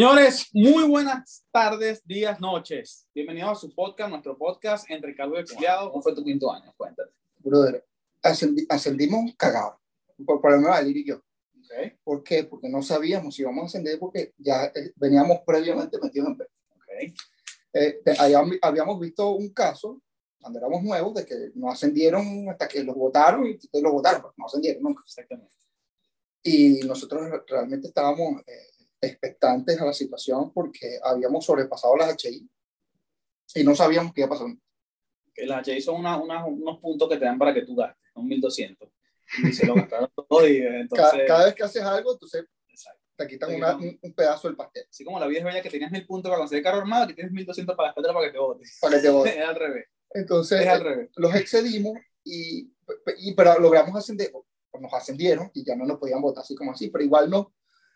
Señores, muy buenas tardes, días, noches. Bienvenidos a su podcast, nuestro podcast entre Carlos y Exiliado. ¿Cómo fue tu quinto año? Cuéntame. Brother, ascendi- ascendimos cagados, por, por lo menos Alir y yo. Ok, ¿Por qué? Porque no sabíamos si íbamos a ascender porque ya eh, veníamos previamente metidos en... pe- ok. Eh, habíamos, visto un caso, cuando éramos nuevos, de que no ascendieron hasta que los votaron y los votaron, pero no ascendieron nunca. Exactamente. Y nosotros re- realmente estábamos eh, expectantes a la situación porque habíamos sobrepasado las HI y no sabíamos qué iba a pasar. Que las HI son una- una- unos puntos que te dan para que tú gastes, son 1200. Y se lo gastaron todo y eh, entonces. Cada, cada vez que haces algo, entonces Exacto. te quitan una- un, un pedazo del pastel Así como la vida es bella que tenías 1000 puntos para conseguir carro armado, que tienes 1200 para gastar para que te votes. para que te voten. Es al revés. Entonces, Es al revés. los excedimos, y, y- pero logramos ascender, nos ascendieron y ya no nos podían votar así como así, pero igual nos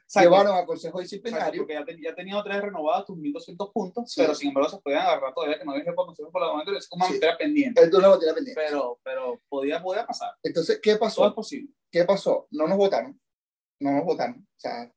Exacto. llevaron a consejo Exacto, disciplinario. porque ya, te- ya tenía otra vez renovados tus 1200 puntos, Sí. pero sin embargo se podían agarrar todavía que no había por consejo por la momento, es como una Sí. materia pendiente. Es una botella pendiente. Pero, pero podía, podía pasar. Entonces, ¿qué Todo es pasó? posible. ¿Qué pasó? No nos votaron. No nos votaron. O sea,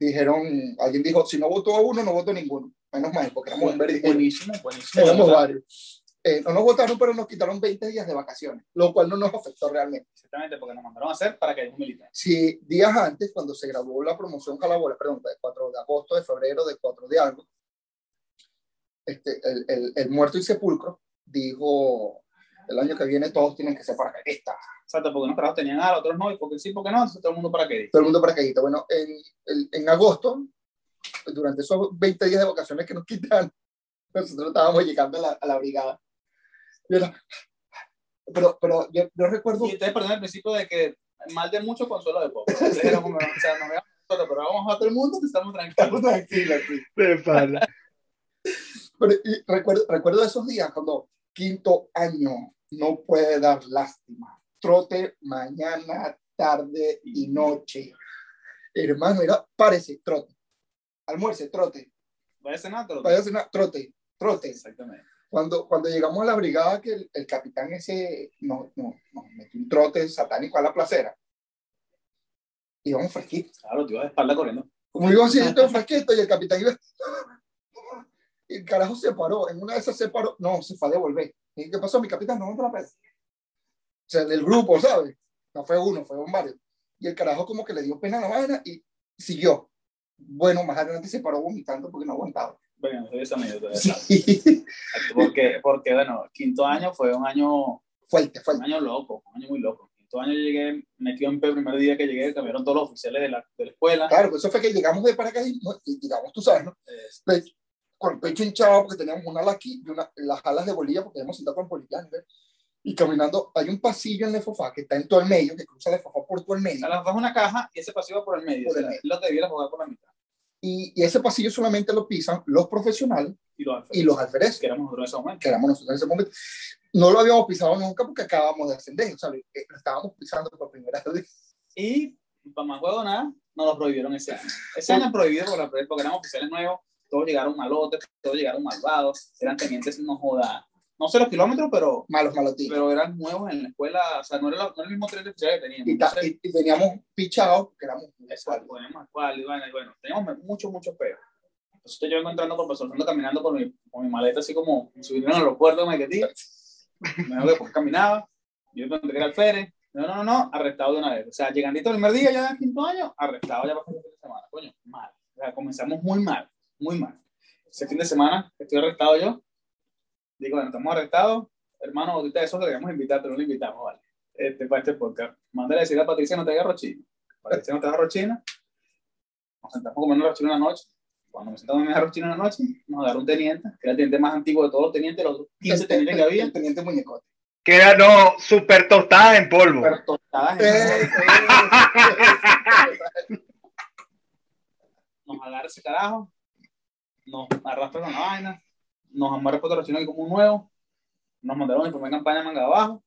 dijeron, alguien dijo, si no votó uno, no votó ninguno. Menos mal, porque éramos, Buenísimo, buenísimo. éramos varios. Eh, no nos votaron, pero nos quitaron 20 días de vacaciones, lo cual no nos afectó realmente. Exactamente, porque nos mandaron a hacer para que un militar. si días antes, cuando se graduó la promoción Calabola, perdón, de 4 de agosto, de febrero, de 4 de algo, este, el, el, el muerto y sepulcro dijo, el año que viene todos tienen que ser paracaidistas, Exacto, porque unos carajos tenían A, otros no, y porque sí, porque no, entonces todo el mundo para qué. todo el mundo paracaidista. Bueno, en, el- en agosto, durante esos 20 días de vacaciones que nos quitan, nosotros estábamos llegando a la, a la brigada. Era- pero, pero yo, yo recuerdo, Y ustedes perdieron el principio de que mal de mucho, consuelo de poco. Entonces como, o sea, nos veamos nosotros, pero vamos a todo el mundo que estamos tranquilos. sí. De pana. Pero, y recuerdo, recuerdo esos días cuando quinto año no puede dar lástima. Trote mañana, tarde y noche. Hermano, era, párese, trote. Almuerce, trote. Vaya a cenar, pero- Vaya a cenar, trote, trote. Exactamente. Cuando, cuando llegamos a la brigada, que el, el capitán ese nos no, nos metió un trote satánico a la placera. Íbamos fresquitos. Claro, te ibas de espalda corriendo. Como iba así, todo fresquito, y el capitán iba. Y el carajo se paró. En una de esas se paró. No, se fue a devolver. ¿Y qué pasó? Mi capitán no entró la pesa. O sea, del grupo, ¿sabes? No fue uno, fue varios. Y el carajo como que le dio pena a la vaina y siguió. Bueno, más adelante se paró vomitando porque no aguantaba. Bueno, soy esa anécdota. Sí. Porque, porque, bueno, quinto año fue un año, Fuerte, un fuerte. año loco, un año muy loco. Quinto año llegué, metido en el primer día que llegué, cambiaron todos los oficiales de la, de la escuela. Claro, pues eso fue que llegamos de paracaidismo y llegamos, tú sabes, ¿no? Eh, Pe- con el pecho hinchado porque teníamos una ala aquí y una, las alas de bolilla porque habíamos sentado con bolivianos. Y caminando, hay un pasillo en Lefofá que está en todo el medio, que cruza Lefofá por todo el medio. a la es una caja y ese pasillo va por el medio. Por o sea, el medio. Lo que debiera jugar por la mitad. Y, y ese pasillo solamente lo pisan los profesionales Y los alférezes, y los alfereces, que éramos nosotros en ese momento. que éramos nosotros en ese momento. No lo habíamos pisado nunca porque acabamos de ascender, o sea, lo lo estábamos pisando por primera vez. Y para más juego nada, nos lo prohibieron ese año. Ese año prohibido por la porque eran oficiales nuevos, todos llegaron malotes, todos llegaron malvados, eran tenientes, no joda, no sé los kilómetros, pero, Malos malotines. pero eran nuevos en la escuela, o sea, no era, la- no era el mismo tren de que teníamos. Y, ta- Entonces, y- y veníamos pichados porque éramos Exacto, teníamos cual, y bueno, y bueno, teníamos mucho, mucho peor. Entonces yo vengo entrando con Fernando caminando con mi, con mi maleta así como subir en el aeropuerto de Maiquetí. Me dijo que pues, caminaba, yo me que era el Fere. No, no, no, no, arrestado de una vez. O sea, llegandito el primer día ya en quinto año, arrestado ya para el fin de semana. Coño, mal. O sea, comenzamos muy mal, muy mal. Ese fin de semana que estoy arrestado yo, digo, bueno, estamos arrestados. Hermano, ahorita eso le queríamos invitar, pero no lo invitamos, vale. Este, para este podcast. Mándale a decir a Patricia no te haga rochina. Patricia no te haga rochina. Nos sentamos comiendo rochina una noche. Cuando me sentamos a comer rochina una noche, nos agarró un teniente, que era el teniente más antiguo de todos los tenientes, los 15 tenientes que había. El teniente muñecote. Que era, no, super tostada en polvo. Pero tostadas en- Eh, eh, nos agarra ese carajo, nos arrastra con la vaina, nos rochino aquí como un nuevo, nos mandaron mi primera campaña manga abajo,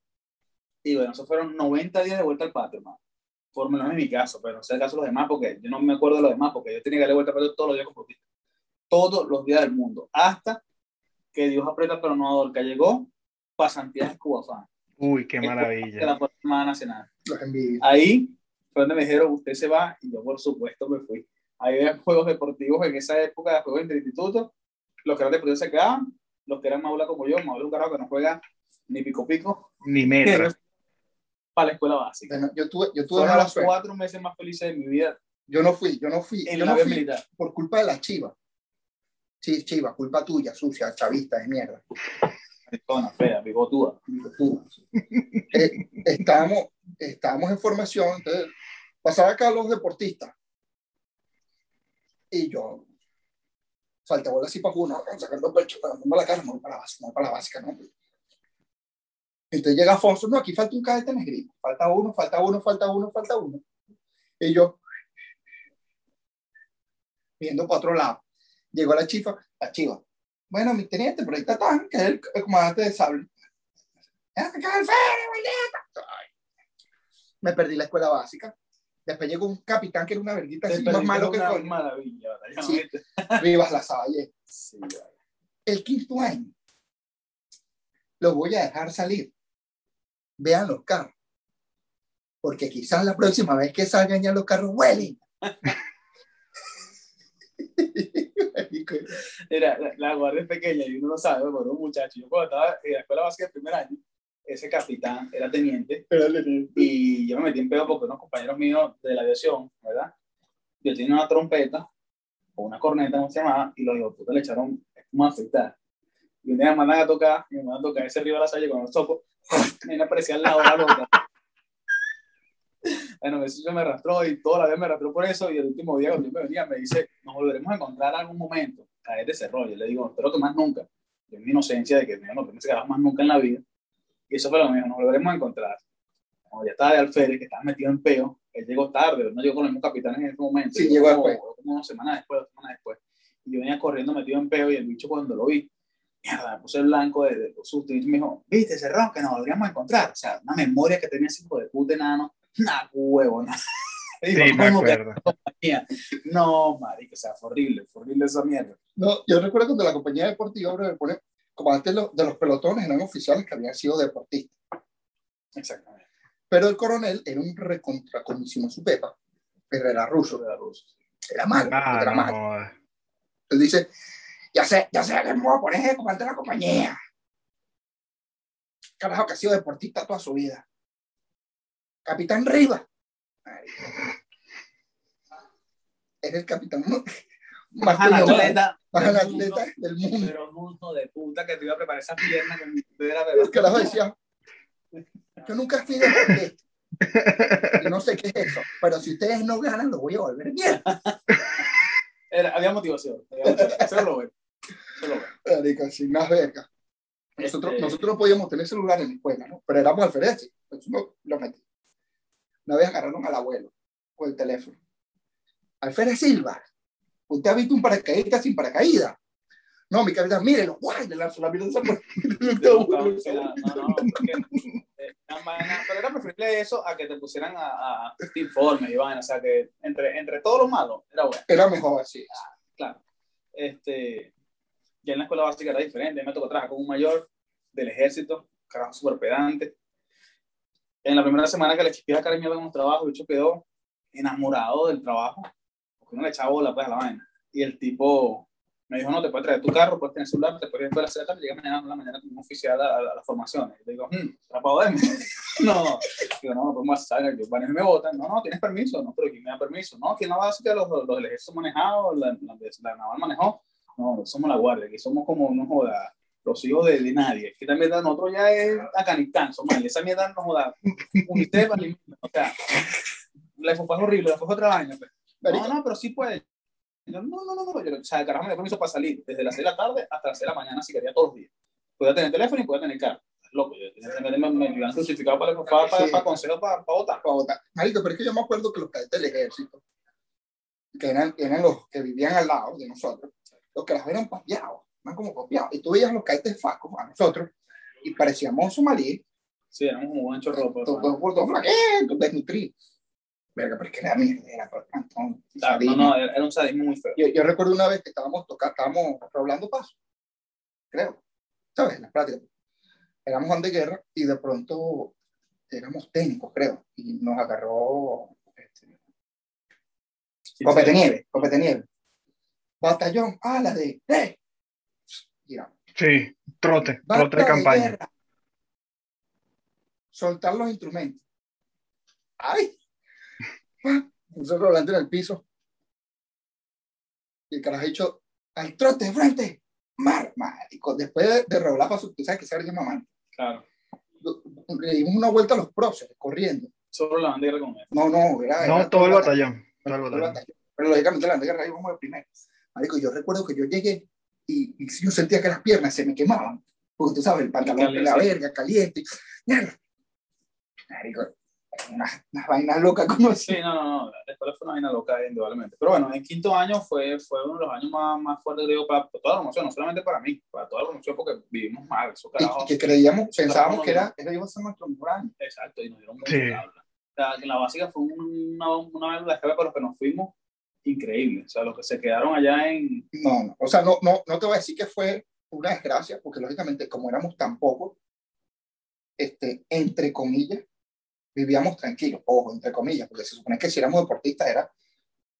y bueno, esos fueron 90 días de vuelta al patio, hermano. Por lo menos en mi caso, pero no sé el caso de los demás, porque yo no me acuerdo de los demás, porque yo tenía que darle vuelta al patio todos los días con. Todos los días del mundo, hasta que Dios aprieta pero no adorca. Llegó pasantías en Cubafán, Uy, qué de maravilla. la Fuerza Armada Nacional. Los. Ahí fue donde me dijeron, usted se va, y yo por supuesto me fui. había juegos deportivos en esa época, juegos entre institutos, los que eran deportivos se quedaban, los que eran maula como yo, maula un carajo que no juega ni pico pico, Ni metro. para la escuela básica. Bueno, yo tuve, yo tuve Fueron los suerte. cuatro meses más felices de mi vida Yo no fui, yo no fui, en yo la no fui militar. por culpa de la chiva. Sí, chiva, culpa tuya, sucia, chavista de mierda. Maricona, fea, bigotuda. Tú. Eh, estábamos, estábamos en formación, entonces pasaba acá los deportistas. Y yo, falta bola así para uno, sacando pecho, dando la cara, no para la básica, no para la básica, no. Entonces llega Afonso, no, aquí falta un cadete negrito, falta uno, falta uno, falta uno, falta uno. Y yo, viendo para otro lado, llegó la chifa, la chiva. Bueno, mi teniente, por ahí está Tan, que es el, comandante de sable. Me perdí la escuela básica. Después llegó un capitán que era una verguita así, más malo que coño. maravilla, Sí. Rivas La Salle. Sí. El quinto año. Los voy a dejar salir. Vean los carros. Porque quizás la próxima vez que salgan ya los carros huelen. Mira, la, la guardia es pequeña y uno no sabe, pero un muchacho. Yo cuando estaba en la escuela básica del primer año, ese capitán era teniente y yo me metí en pedo porque unos compañeros míos de la aviación, ¿verdad? Yo tenía una trompeta o una corneta, no se llamaba, y los hijos le echaron espuma a afeitar. Y un día me mandan a tocar, y me mandan a tocar ese río de la salle con los topos, y me aparecía la loca. Bueno, eso me arrastró y toda la vez me arrastró por eso. Y el último día, cuando yo me venía, me dice: Nos volveremos a encontrar en algún momento. Caer de ese rollo. Y le digo: Espero que más nunca. Yo, en mi inocencia de que no, no pensé que más nunca en la vida. Y eso fue lo mismo: Nos volveremos a encontrar. Cuando ya estaba de alférez, que estaba metido en peo, él llegó tarde, no llegó con los mismos capitanes en ese momento. Sí, llegó como, después. Como una semana después, dos semanas después. Y yo venía corriendo metido en peo y el bicho cuando lo vi, mierda, me puse el blanco de, de los sustos y me dijo, viste ese ron que nos volvíamos a encontrar. O sea, una memoria que tenía ese hijo de puta enano, nada, huevo, nada. Sí, me acuerdo. No, marico, o sea, fue horrible, fue horrible esa mierda. No, yo recuerdo cuando la compañía deportiva, bro, me pone, como antes lo- de los pelotones eran oficiales que habían sido deportistas. Exactamente. Pero el coronel era un recontra condición su pepa, pero era ruso, Era ruso. era malo, Ah, era malo. no. Él dice, ya sé, ya sé que me voy a poner de comandante de la compañía. Carajo, que ha sido deportista toda su vida. Capitán Rivas. Marico. Era el capitán coño madre, atleta, más del atleta del mundo. Pero un hijo de puta que te iba a preparar esa pierna con mi era de El carajo decía, yo nunca fui deportista. Y no sé qué es eso, pero si ustedes no ganan, lo voy a volver bien. Era, había motivación. Había motivación. Eso lo. Marico, sin más verga. Nosotros, Este, nosotros no podíamos tener celular en la escuela, ¿no? Pero éramos alfereces. Entonces no lo metí. Una vez agarraron al abuelo con el teléfono. Alférez Silva, ¿usted ha visto un paracaidista sin paracaídas? No, mi capitán, mírelo, guay, le lanzó la mierda de esa pero era preferible eso a que te pusieran a, a, a este informe vaina, o sea que entre, entre todo lo malo era bueno. Era mejor así. claro. Este, ya en la escuela básica era diferente. Me tocó trabajar con un mayor del ejército, carajo súper pedante. En la primera semana que le chispía cariño con un trabajo, el bicho quedó enamorado del trabajo, uno le echaba bola pues, a la vaina. Y el tipo me dijo, no, te puedes traer tu carro, puedes tener celular, te puedes ir a la tarde, llegas mañana a la mañana como oficial a, a, a las formaciones. Y le digo, hmm, ¿para poderme? no, digo, no, no podemos hacer, yo, bueno, me votan, no, no, tienes permiso, no, pero ¿quién me da permiso? No, ¿quién la básica? Los, los del ejército manejado, la, la, la naval manejó, no, somos la guardia, que somos como, no joda, los hijos de, de nadie, que también nosotros ya es Afganistán, Somalia, esa mierda no joda, UNICEF, o sea, la fue horrible, la fue otra vaina, pues. No, no, pero sí puede. Yo, no, no, no, no. Yo, o sea, el carajo me dio permiso para salir desde las 6 de la tarde hasta las 6 de la mañana si quería todos los días. Podía tener teléfono y podía tener carro. Loco, meterme, me me iban crucificado para, para, para, para consejos para, para votar. para votar. Marico, pero es que yo me acuerdo que los cadetes del ejército, que eran, eran los que vivían al lado de nosotros, los que las eran papiados, eran como copiados. Y tú veías los cadetes facos a nosotros y parecíamos somalíes, Sí, éramos como un chorro. todos todos gordos, flaquitos, desnutridos. Verga, pero es que era mierda, era por cantón. No, no, era, un sadismo muy feo. Yo, yo recuerdo una vez que estábamos tocando, estábamos hablando paso, creo, ¿sabes? En la práctica. Éramos Juan de guerra y de pronto éramos técnicos, creo, y nos agarró este, Copete nieve, copete nieve. Batallón, a la de, ¡eh! Giramos. Sí, trote, trote de campaña. guerra. Soltar los instrumentos. ¡Ay! Nosotros volando en el piso. Y el carajo ha dicho, al trote de frente. Mar, marico. Después de, de regular para su, tú sabes que se llama mamá. Claro. Le dimos una vuelta a los próceres, corriendo. Solo la bandera con él. No, no, era. No, era todo el batallón. Todo el todo el batallón. batallón. Pero lógicamente la bandera íbamos de primero. Marico, yo recuerdo que yo llegué y, y yo sentía que las piernas se me quemaban. Porque tú sabes, el pantalón de la verga, caliente. Mierda. Marico, unas, unas vainas locas como así. Sí, no, no, no. La escuela fue una vaina loca, indudablemente. Pero bueno, en quinto año fue, fue uno de los años más, más fuertes, creo, para toda la promoción, no solamente para mí, para toda la promoción, porque vivimos mal, eso Y, carajo. y que creíamos, Eso pensábamos que era, era iba a ser nuestro mejor año. Exacto, y nos dieron mucho Sí. que en la básica fue una, una de las claves para los que nos fuimos increíble. O sea, los que se quedaron allá en. No, no, o sea, no, no, no te voy a decir que fue una desgracia, porque lógicamente, como éramos tan pocos, este, entre comillas, vivíamos tranquilos, ojo, entre comillas, porque se supone que si éramos deportistas era,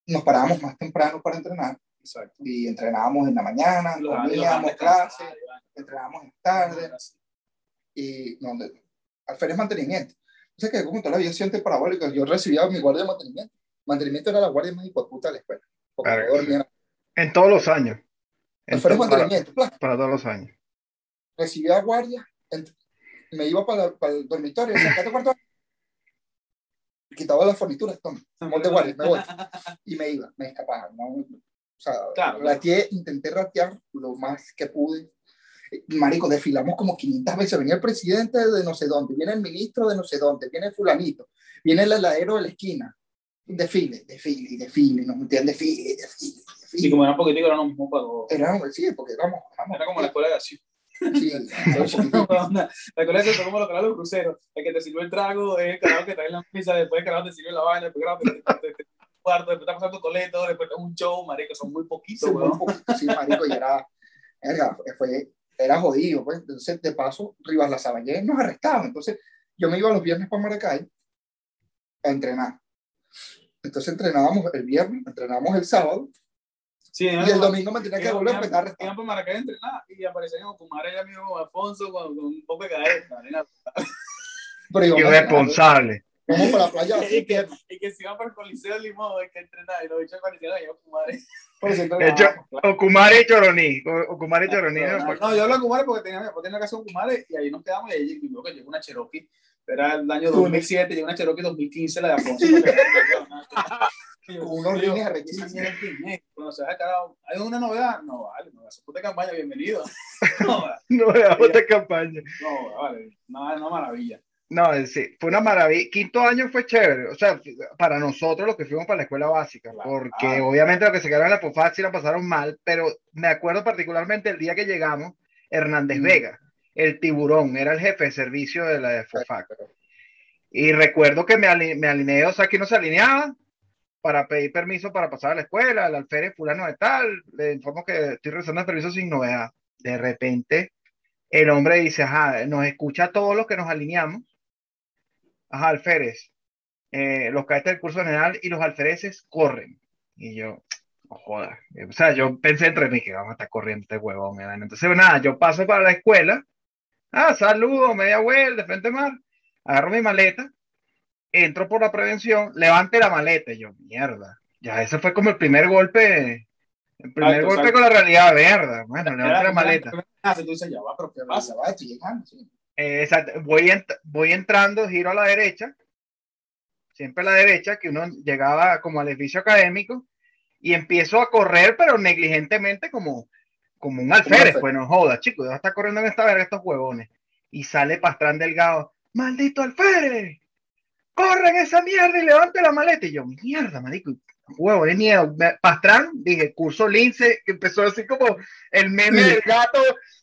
nos parábamos más temprano para entrenar Exacto. y entrenábamos en la mañana, Los- comíamos cansados, entrenábamos en tarde y no, alférez mantenimiento. O sea que como toda la vida siente parabólica, yo recibía mi guardia de mantenimiento. Mantenimiento era la guardia más hipoputa de la escuela. Porque Claro. En todos los años. En Alférez to- para, mantenimiento, pla, para todos los años. recibía guardia, me iba para, para el dormitorio, sacate cuarto, quitaba las fornituras, toma, amor de guardia, me voy. Y me iba, me escapaba. ¿no? O sea, Claro, rateé, intenté ratear lo más que pude. Eh, Marico, desfilamos como 500 veces. Venía el presidente de no sé dónde, viene el ministro de no sé dónde, viene el fulanito, viene el heladero de la esquina. Desfile, desfile, desfile, nos metían desfile, desfile, Y desfile. como era poquitico, era lo mismo para todos. Era, sí, porque éramos, éramos Era como la escuela de acción. Sí, de lo que eran los cruceros. El que te sirvió el trago es el carajo que trae la pizza, después el carajo te sirve la vaina, después el carajo te, cuarto, después está pasando coleto, después un show, marico, son muy poquitos, Sí, weón. sí, marico, y era, verga, fue, era jodido, pues. Entonces, de paso, Rivas La Saballé nos arrestaban. Entonces, yo me iba los viernes para Maracay a entrenar. Entonces, entrenábamos el viernes, entrenábamos el sábado, Sí, y el domingo me tenía que volver porque estaba Iban arrestado. por Maracay a entrenar y aparecían Ocumare y amigo Alfonso con, con un poco de. Pero a entrenar, Irresponsable. Vamos para la playa así, y, que, piernas, y que se iban por el Coliseo de Limón, hay que entrenar, y los bichos aparecieron ahí Ocumare. pero siempre De hecho, entrenábamos. Okumare y Choroní. O- Okumare y Choroní. No, yo hablo de Ocumare porque tenía, mi papá tenía casa de Ocumare y ahí nos quedamos y ahí que llegó una Cherokee. Era el año Tú, 2007, llegó una Cherokee 2015, la de Alfonso. Con unos rines arrechísimos. Bueno, o sea, carajo, ¿hay una novedad? No, vale, no, esa puta campaña, bienvenido. No, vale, No de campaña. no, vale, no, una maravilla. No, sí, fue una maravilla. Quinto año fue chévere, o sea, para nosotros los que fuimos para la escuela básica, Claro. porque obviamente los que se quedaron en la POFAT sí la pasaron mal, pero me acuerdo particularmente el día que llegamos, Hernández Mm. Vega, el tiburón, era el jefe de servicio de la FOFAC. Y recuerdo que me, ali- me alineé, o sea, que no se alineaba para pedir permiso para pasar a la escuela, al alférez fulano de tal, le informo que estoy realizando el permiso sin novedad. De repente, el hombre dice, ajá, nos escucha a todos los que nos alineamos, ajá, alférez, eh, los cadetes del curso general y los alfereces corren. Y yo, no jodas, o sea, yo pensé entre mí que vamos a estar corriendo este huevón. ¿verdad? Entonces, nada, yo paso para la escuela, ah, saludo, media vuelta, de frente mar, agarro mi maleta, entro por la prevención, levante la maleta, y yo, mierda, ya ese fue como el primer golpe, el primer golpe con la realidad, mierda, bueno, levante la maleta. Ah, si tú dices, ya va, pero ¿qué Ya pasa? va, estoy llegando, sí. Eh, exacto, voy, ent- voy entrando, giro a la derecha, siempre a la derecha, que uno llegaba como al edificio académico, y empiezo a correr, pero negligentemente como, como un alférez, pues no jodas, chicos, ya está corriendo en esta verga estos huevones. Y sale Pastrán Delgado, ¡maldito alférez! ¡Corren esa mierda y levante la maleta! Y yo, mierda, marico, huevo de miedo. Pastrán, dije, curso lince, que empezó así como el meme Sí. del gato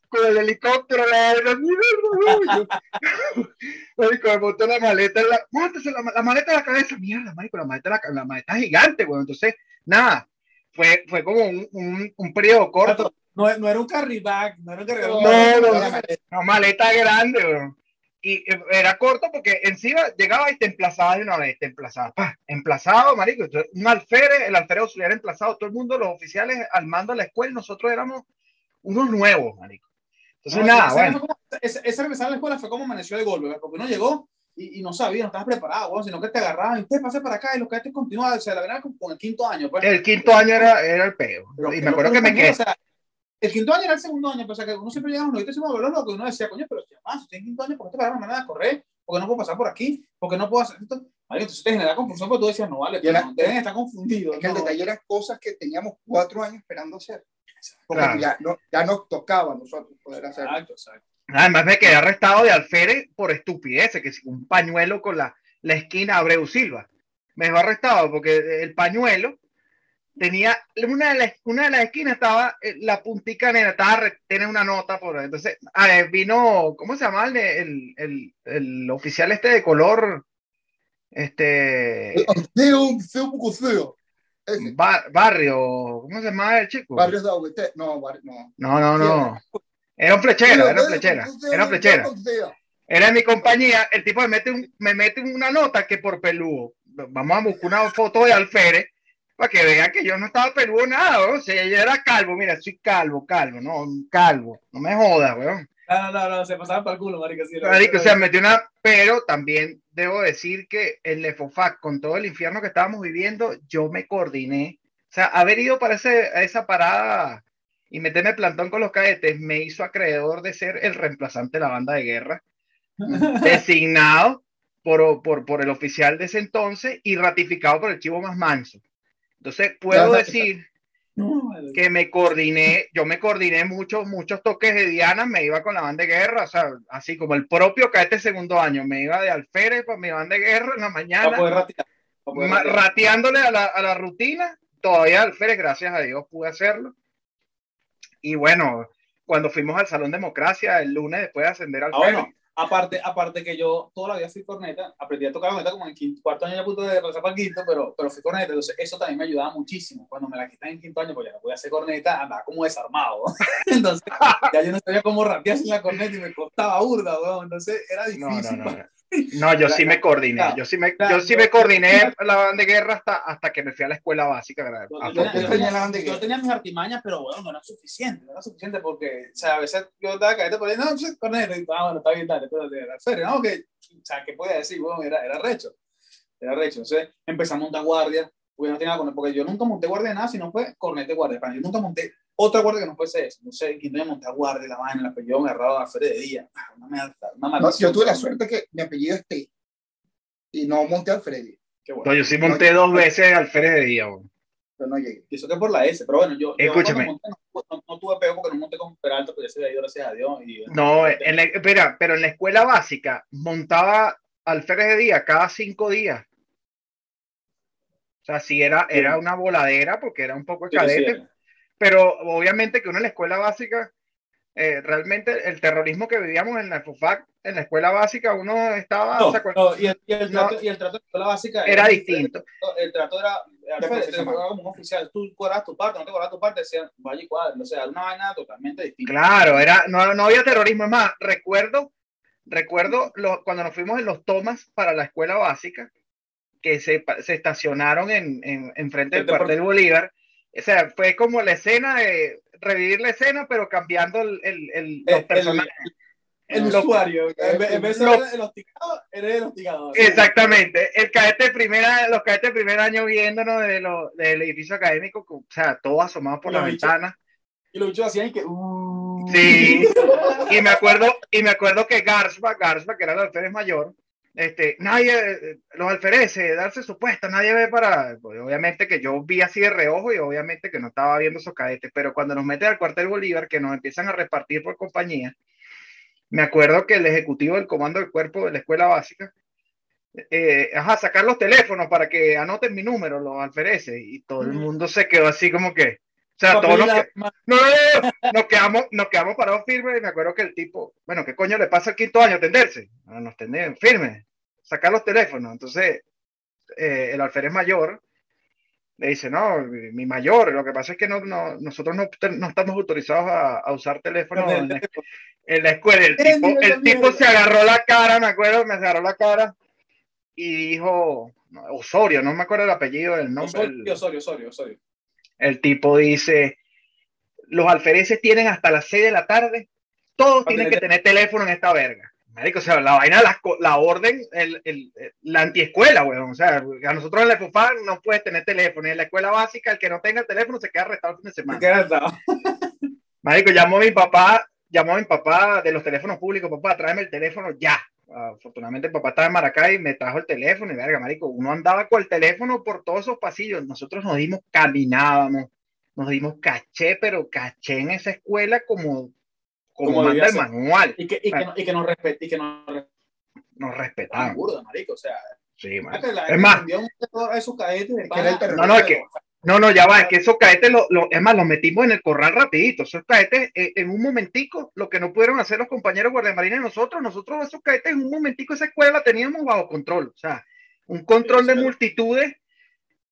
con el helicóptero, la, mierda, Marico, me montó la maleta, en la, la, la maleta en la cabeza, mierda, marico, la maleta, la, la maleta gigante, weón. Entonces, nada, fue, fue como un, un, un periodo corto, No, no era un carryback, no era un carryback. No, no, no. una maleta grande, weón. y era corto porque encima llegaba y te emplazaba de una vez, te emplazaba, emplazado, marico, un alférez, el alférez auxiliar emplazado, todo el mundo, los oficiales al mando de la escuela, nosotros éramos unos nuevos, marico. Entonces, nada, bueno. esa, esa regresada a la escuela fue como amaneció de golpe, porque uno llegó y, y, no sabía, no estabas preparado, sino que te agarraban y usted pase para acá y los cadetes continuaban, o sea, la verdad, con, con el quinto año. Pues. El quinto año era, era el peo. y me acuerdo que me quedé. O sea, el quinto año era el segundo año, pues, o sea, que uno siempre llegaba a los decimos a lo que uno decía, coño, pero si además, estoy en quinto año, ¿por qué te pararon manera de correr? ¿Por qué no puedo pasar por aquí? ¿Por qué no puedo hacer esto? Entonces te genera confusión, porque tú decías, no vale, era, no, deben estar confundidos. Es que no. el detalle eran cosas que teníamos cuatro años esperando hacer. Porque claro. ya, no, ya nos tocaba a nosotros poder hacer. Exacto, exacto. Además me quedé arrestado de alférez por estupideces, que es un pañuelo con la, la esquina Abreu Silva. Me dejó arrestado porque el pañuelo tenía una de las, una de las esquinas estaba la puntica negra, estaba tiene una nota por ahí. Entonces ver, vino, ¿cómo se llama el, el, el, el, oficial este de color? Este. Bar, barrio, ¿cómo se llama el chico? Barrio de Agüete. No, bar, no. No, no, no. Era un flechero, era un flechera. Era un flechera. Era mi compañía, el tipo me mete, un, me mete una nota que por peludo. Vamos a buscar una foto de alférez para que vean que yo no estaba peludo nada, o sea, yo era calvo, mira, soy calvo, calvo, no, calvo, no me jodas, weón. No, no, no, se pasaba para el culo, marico. Sí, marico, o sea, metió una, pero también debo decir que el Lefofac, con todo el infierno que estábamos viviendo, yo me coordiné. O sea, haber ido para ese, a esa parada y meterme plantón con los cadetes me hizo acreedor de ser el reemplazante de la banda de guerra, designado por, por, por el oficial de ese entonces y ratificado por el chivo más manso. Entonces, puedo decir que me coordiné, yo me coordiné muchos, muchos toques de Diana, me iba con la banda de guerra, o sea, así como el propio cadete segundo año, me iba de alférez para mi banda de guerra en la mañana, ratear, rateándole a la, a la rutina, todavía alférez, gracias a Dios pude hacerlo. Y bueno, cuando fuimos al Salón Democracia el lunes después de ascender al ah, bueno, aparte, aparte que yo toda la vida fui corneta, aprendí a tocar la corneta como en el quinto, cuarto año ya pude de pasar para el quinto, pero, pero fui corneta, entonces eso también me ayudaba muchísimo. Cuando me la quitan en quinto año, pues ya no podía hacer corneta, andaba como desarmado. entonces ya yo no sabía cómo rapear sin la corneta y me costaba burda, weón. Entonces era difícil. No, no, no. No, yo sí me coordiné. Yo sí me, yo sí me coordiné la banda de guerra hasta, hasta que me fui a la escuela básica. Yo, yo, yo, tenía, yo, tenía, mis artimañas, pero bueno, no era suficiente. No era suficiente porque, o sea, a veces yo estaba cayendo por ahí, no, pues, corneta, y ah, bueno, está bien, dale, pero de la feria, ¿no? Que, o sea, ¿qué podía decir? Bueno, era, era recho. Era recho. Entonces empezamos a montar guardia. Porque, no tenía, porque yo nunca monté guardia de nada, sino fue corneta guardia. Yo nunca monté otra guardia que no fuese eso. No sé, quien monté a guardia, la vaina, el apellido me agarraba a feria de día. Ah, Una mierda, una no, yo tuve la suerte que mi apellido es T y no monté al Freddy. Bueno. No, yo sí monté no, dos veces al Freddy de día. Bueno. Pero no llegué. Y eso que por la S, pero bueno, yo, Escúchame. Yo monté, no, no, tuve pego porque no monté con Peralta, pero ese de ahí, gracias a Dios. Y, no, en la, espera, pero en la escuela básica montaba al Freddy de día cada cinco días. O sea, sí era, era una voladera porque era un poco de cadete. Sí, sí, pero obviamente que uno en la escuela básica, eh, realmente el terrorismo que vivíamos en la FUFAC, en la escuela básica, uno estaba... No, o sea, no, y, el, y, el trato, no, y el trato de la escuela básica era, era distinto. El trato era, era como un oficial, tú cobras tu parte, no te cobras tu parte, decían, vaya y cuadra, o sea, una vaina totalmente distinta. Claro, era, no, no había terrorismo, es más, recuerdo, recuerdo lo, cuando nos fuimos en los tomas para la escuela básica, que se, se estacionaron en, en, en frente del cuartel Bolívar, o sea, fue como la escena de revivir la escena, pero cambiando el, el, el los personajes. El, el usuario, en vez de ser el hostigado, eres el hostigado. Exactamente, el cadete primera, los cadetes de primer año viéndonos de lo, del edificio académico, o sea, todo asomado por la ventana. Y los bichos hacían que. Uh... Sí, y me acuerdo, y me acuerdo que Garsba, Garsba, que era el alférez mayor, este, nadie, los alfereces, darse su puesto, nadie ve para, pues, obviamente que yo vi así de reojo y obviamente que no estaba viendo esos cadetes, pero cuando nos meten al cuartel Bolívar, que nos empiezan a repartir por compañía, me acuerdo que el ejecutivo del comando del cuerpo de la escuela básica, eh, ajá, sacar los teléfonos para que anoten mi número, los alfereces, y todo el mundo se quedó así como que, sea, todos nos, que, no, no, no, nos, quedamos, nos quedamos parados firmes y me acuerdo que el tipo, bueno, ¿qué coño le pasa al quinto año? Tenderse. No, nos tendemos firmes, sacar los teléfonos. Entonces, eh, el alférez mayor le dice, no, mi mayor, lo que pasa es que no, no nosotros no, no, estamos autorizados a, a usar teléfono en, la, en la escuela. El tipo, el tipo se agarró la cara, me acuerdo, me agarró la cara y dijo, Osorio, no me acuerdo el apellido, el nombre. Osorio, Osorio, Osorio, Osorio. El tipo dice, los alfereces tienen hasta las 6 de la tarde, todos tienen que tener teléfono en esta verga. Marico, o sea, la vaina, la, la orden, el, el, la antiescuela, weón. O sea, a nosotros en la FUFA no puedes tener teléfono. Y en la escuela básica, el que no tenga teléfono se queda arrestado el fin de semana. Se queda Marico, llamó a mi papá, llamó a mi papá de los teléfonos públicos, papá, tráeme el teléfono ya. Afortunadamente el papá estaba en Maracay y me trajo el teléfono y verga, marico, uno andaba con el teléfono por todos esos pasillos. Nosotros nos dimos, caminábamos, nos dimos caché, pero caché en esa escuela como como, manda el manual. Y que, y que, y que nos, respet, y que nos, nos respetaban. marico, o sea. Sí, es más. no, no, es que, no, no, ya va, es que esos caetes, lo, lo, es más, los metimos en el corral rapidito. Esos caetes, eh, en un momentico, lo que no pudieron hacer los compañeros guardiamarines nosotros, nosotros esos caetes en un momentico esa escuela la teníamos bajo control. O sea, un control de multitudes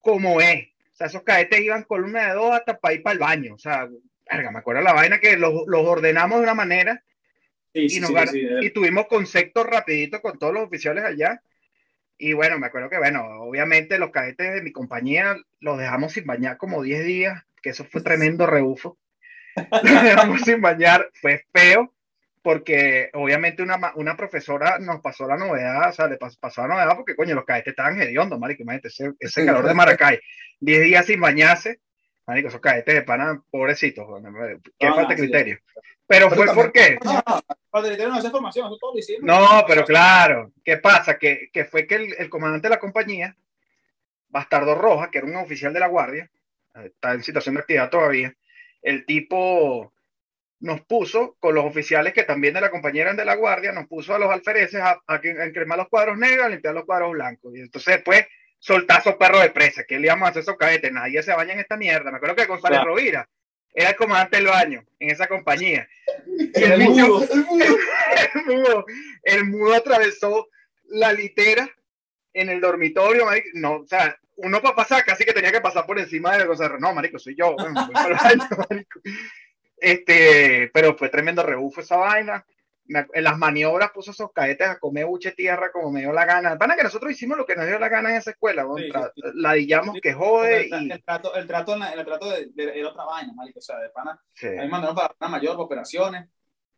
como es. O sea, esos caetes iban con una de dos hasta para ir para el baño. O sea, me acuerdo la vaina que los, los ordenamos de una manera y, nos y tuvimos conceptos rapiditos con todos los oficiales allá. Y bueno, me acuerdo que, bueno, obviamente los cadetes de mi compañía los dejamos sin bañar como 10 días, que eso fue tremendo rebufo. los dejamos sin bañar, fue feo, porque obviamente una, una profesora nos pasó la novedad, o sea, le pasó, la novedad porque, coño, los cadetes estaban hediondos, marico, imagínate, ese, ese calor de Maracay, 10 días sin bañarse, Marico, esos cadetes de pana, pobrecitos, qué falta de criterio. Pero, fue por qué. No, pero claro, ¿qué pasa? Que, que fue que el, el, comandante de la compañía, Bastardo Roja, que era un oficial de la guardia, está en situación de actividad todavía, el tipo nos puso con los oficiales que también de la compañía eran de la guardia, nos puso a los alfereces a, a, a encremar los cuadros negros, a limpiar los cuadros blancos. Y entonces después soltazo perro de presa, que le íbamos a hacer esos cadetes, nadie se baña en esta mierda. Me acuerdo que González Rovira era el comandante del baño en esa compañía. Y el, mudo, el, mudo, el mudo atravesó la litera en el dormitorio, no, o sea, uno para pasar casi que tenía que pasar por encima de González, no, marico, soy yo, Este, pero fue tremendo rebufo esa vaina en las maniobras puso esos cadetes a comer buche tierra como me dio la gana. Van que nosotros hicimos lo que nos dio la gana en esa escuela, la dillamos que jode. El, y... el, trato, el trato, el trato de, de, otra vaina, marico, o sea, de pana. A mí mandaron para una mayor operaciones.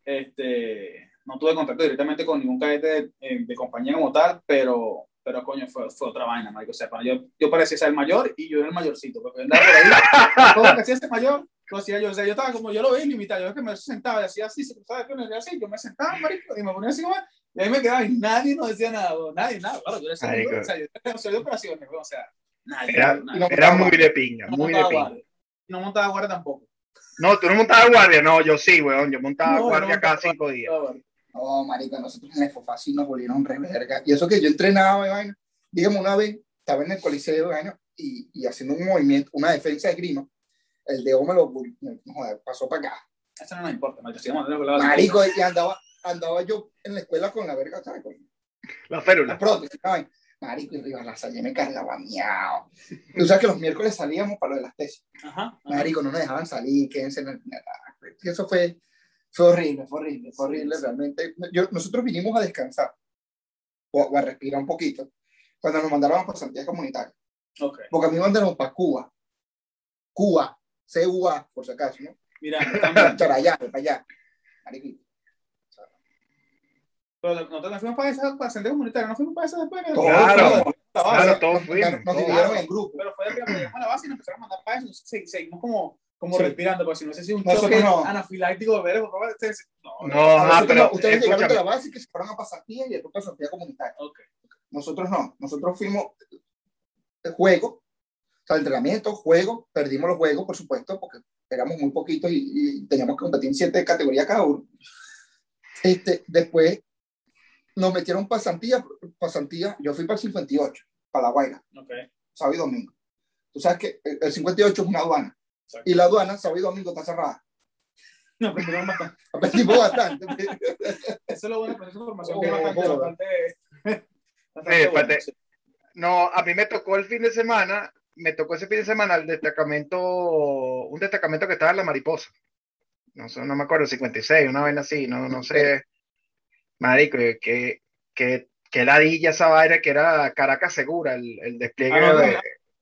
Este, no tuve contacto directamente con ningún cadete de, eh, de compañía como tal, pero, pero coño, fue, fue otra vaina, marico. O sea, yo, yo parecía ser el mayor y yo era el mayorcito, porque andaba por ahí, todo que hacía ese mayor, lo hacía yo. O sea, yo estaba como, yo lo veía limitado, yo es que me sentaba y hacía así, se cruzaba así, yo me sentaba, marico, y me ponía así como, y ahí me quedaba y nadie nos decía nada, nadie, nada. Claro, yo era o sea, yo soy de operaciones, o sea, nadie. Era, no era muy de piña, no muy de piña. No montaba guardia tampoco. No, tú no montabas guardia, no, yo sí, weón, yo montaba no, guardia cada cinco días. No, marico, nosotros en el FOFA sí nos volvieron re verga. Y eso que yo entrenaba, vaina, digamos, una vez estaba en el coliseo, vaina, y, y haciendo un movimiento, una defensa de grima, el dedo me lo joder, pasó para acá. Eso no me importa, marico. y andaba, andaba yo en la escuela con la verga, ¿sabes? Con la férula. La prótesis, ¿sabes? Marico, y arriba la salle me cargaba miau. Tú sabes que los miércoles salíamos para lo de las tesis. Ajá, Marico, no nos dejaban salir, quédense en el... Eso fue, fue horrible, fue horrible, fue horrible realmente. Yo, nosotros vinimos a descansar o, a respirar un poquito cuando nos mandaron a pasantía comunitaria. Okay. Porque a mí me mandaron para Cuba. Cuba. CUA, por si acaso, ¿no? Mira, para allá, para allá. Pero nosotros fuimos para esa para el comunitario, no fuimos para esa después. Claro, claro, todos fuimos. Nos dividieron en grupo. Pero fue de que a la base y nos empezaron a mandar para eso. Seguimos como, como sí. respirando, porque si no sé si un choque no. anafiláctico de ver, no, no, ah, pero ustedes llegaron de la base y que se fueron a pasantía y después pasantía comunitaria. Okay. Nosotros no, nosotros fuimos juego, o sea, entrenamiento, juego, perdimos los juegos, por supuesto, porque éramos muy poquitos y, y teníamos que competir en siete categorías cada uno. Este, después nos metieron pasantía, pasantía, yo fui para el 58, para La Guaira, okay. sábado y domingo. Tú sabes que el 58 es una aduana, Exacto. y la aduana sábado y domingo está cerrada. No, aprendimos bastante. Aprendimos bastante. Eso es lo bueno, pero esa información oh, que es bastante, bastante, bastante, sí, no, a mí me tocó el fin de semana me tocó ese fin de semana el destacamento, un destacamento que estaba en la mariposa. No sé, no me acuerdo, 56, una vez así, no, no sé. Marico, que, que, que ladilla esa vaina que era Caracas Segura, el, el despliegue Ah, no, de.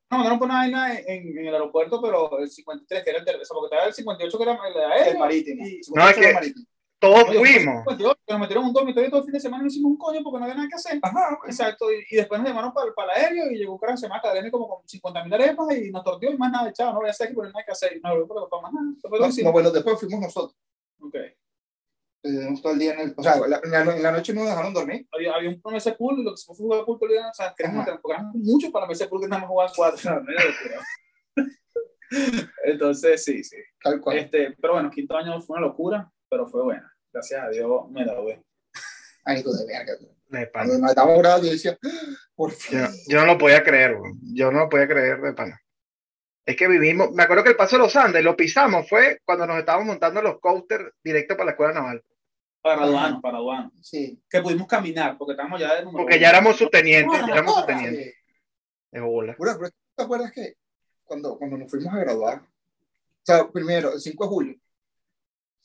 No, no una vaina en, en el aeropuerto, pero el 53, que era el terrestre, porque estaba el 58, que era el de aéreo. El marítimo. y- No, es que- marítimo. Todos Oye, el fuimos. 58, que nos metieron un dormitorio todo el fin de semana y no hicimos un coño porque no había nada que hacer. Ajá, pues. Exacto, y, y después nos llamaron para, para el aéreo y llegó un carajo, se llama Cadena como con 50 mil arepas y nos torteó y más nada, chao, no voy a hacer aquí porque no hay que hacer. No, no, no, más nada. No, no, bueno, después fuimos nosotros. Ok. Todo el día en el, o sea, la- en la, en la noche no nos dejaron dormir. Había, había un MS Pool y lo que se fue fue jugar pool todo el día, o sea, queremos mucho para MS Pool que nada más cuatro. Entonces, sí, sí. Tal cual. Este, pero bueno, quinto año fue una locura, pero fue buena. Gracias a Dios me la doy. Ánimo de verga. De pana. Cuando nos estábamos grados, yo decía, "Ah, por fin. Yo, yo no lo podía creer, weón. yo no lo podía creer de pana. Es que vivimos, me acuerdo que el paso de los Andes lo pisamos, fue cuando nos estábamos montando los coasters directo para la escuela naval. Para graduarnos, para graduarnos. Sí. Que pudimos caminar, porque estábamos ya de Porque uno. ya éramos subtenientes, ya éramos subtenientes. De bola. ¿Te acuerdas que cuando, cuando nos fuimos a graduar? O sea, primero, el 5 de julio.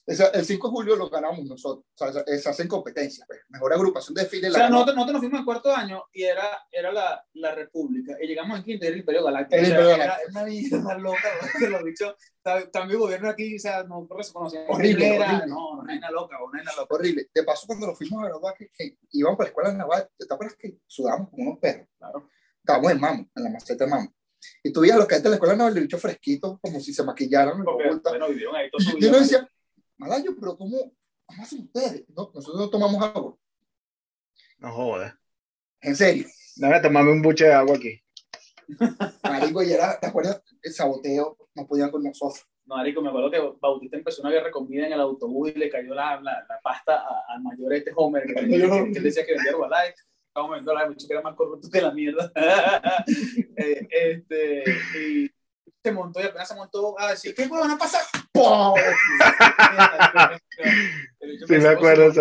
Esa- el 5 de julio lo ganamos nosotros. O sea, se hacen competencias. Pues. Mejor agrupación de desfile. O sea, nosotros, nosotros nos fuimos en cuarto año y era, era la, la República. Y llegamos en quinto y era el Imperio Galáctico. El O sea, Imperio era Galáctico. una mierda loca, que los bichos. ta- También gobierno aquí, o sea, no reconocían. Horrible, Era- horrible. No, no, hay una loca, una vaina loca. Horrible. De paso, cuando nos fuimos a graduar, que, que íbamos para la escuela naval, ¿te acuerdas que sudábamos como unos perros? Claro. Estábamos en mamo, en la maceta de mamo. Y tú veías los que de la escuela naval, el bicho fresquito, como si se maquillaran. Porque, bueno, vivieron ahí todo su Y yo no vida. decía, Malayo, pero ¿cómo, cómo hacen ustedes? No, nosotros no tomamos agua. No jodas. En serio. Dame tomarme un buche de agua aquí. Marico, y era, ¿te acuerdas? El saboteo, no podían con nosotros. No, Marico, me acuerdo que Bautista empezó una guerra con vida en el autobús y le cayó la, la, la pasta a- al mayor este Homer, que, que- que él decía que vendía Herbalife. Estábamos vendiendo la mucho que era más corrupto que la mierda. Eh, este, y se montó y apenas se montó a decir, ¿qué van a pasar? ¡Pum! Sí, me acuerdo,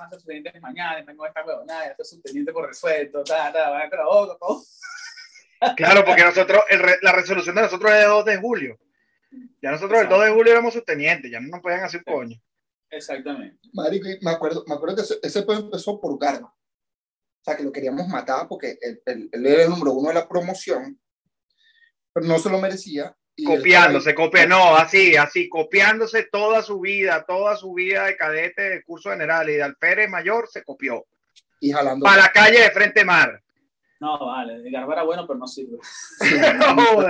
van a ser subtenientes mañana, vengo a esta huevonada, esto es subteniente por resuelto, ta, ta, va a todo. Claro, porque nosotros, el re- la resolución de nosotros es el 2 de julio. Ya nosotros el 2 de julio éramos subtenientes, ya no nos podían hacer un coño. Exactamente. Marico, me acuerdo, me acuerdo que ese, empezó por Garba. O sea, que lo queríamos matar porque él, él- él era el número uno de la promoción, pero no se lo merecía. y Copiándose, copia, no, así, así, copiándose toda su vida, toda su vida de cadete de curso general y de alférez mayor se copió. Y jalando. Para la calle de frente mar. No, vale, el Garba era bueno, pero no sirve. No.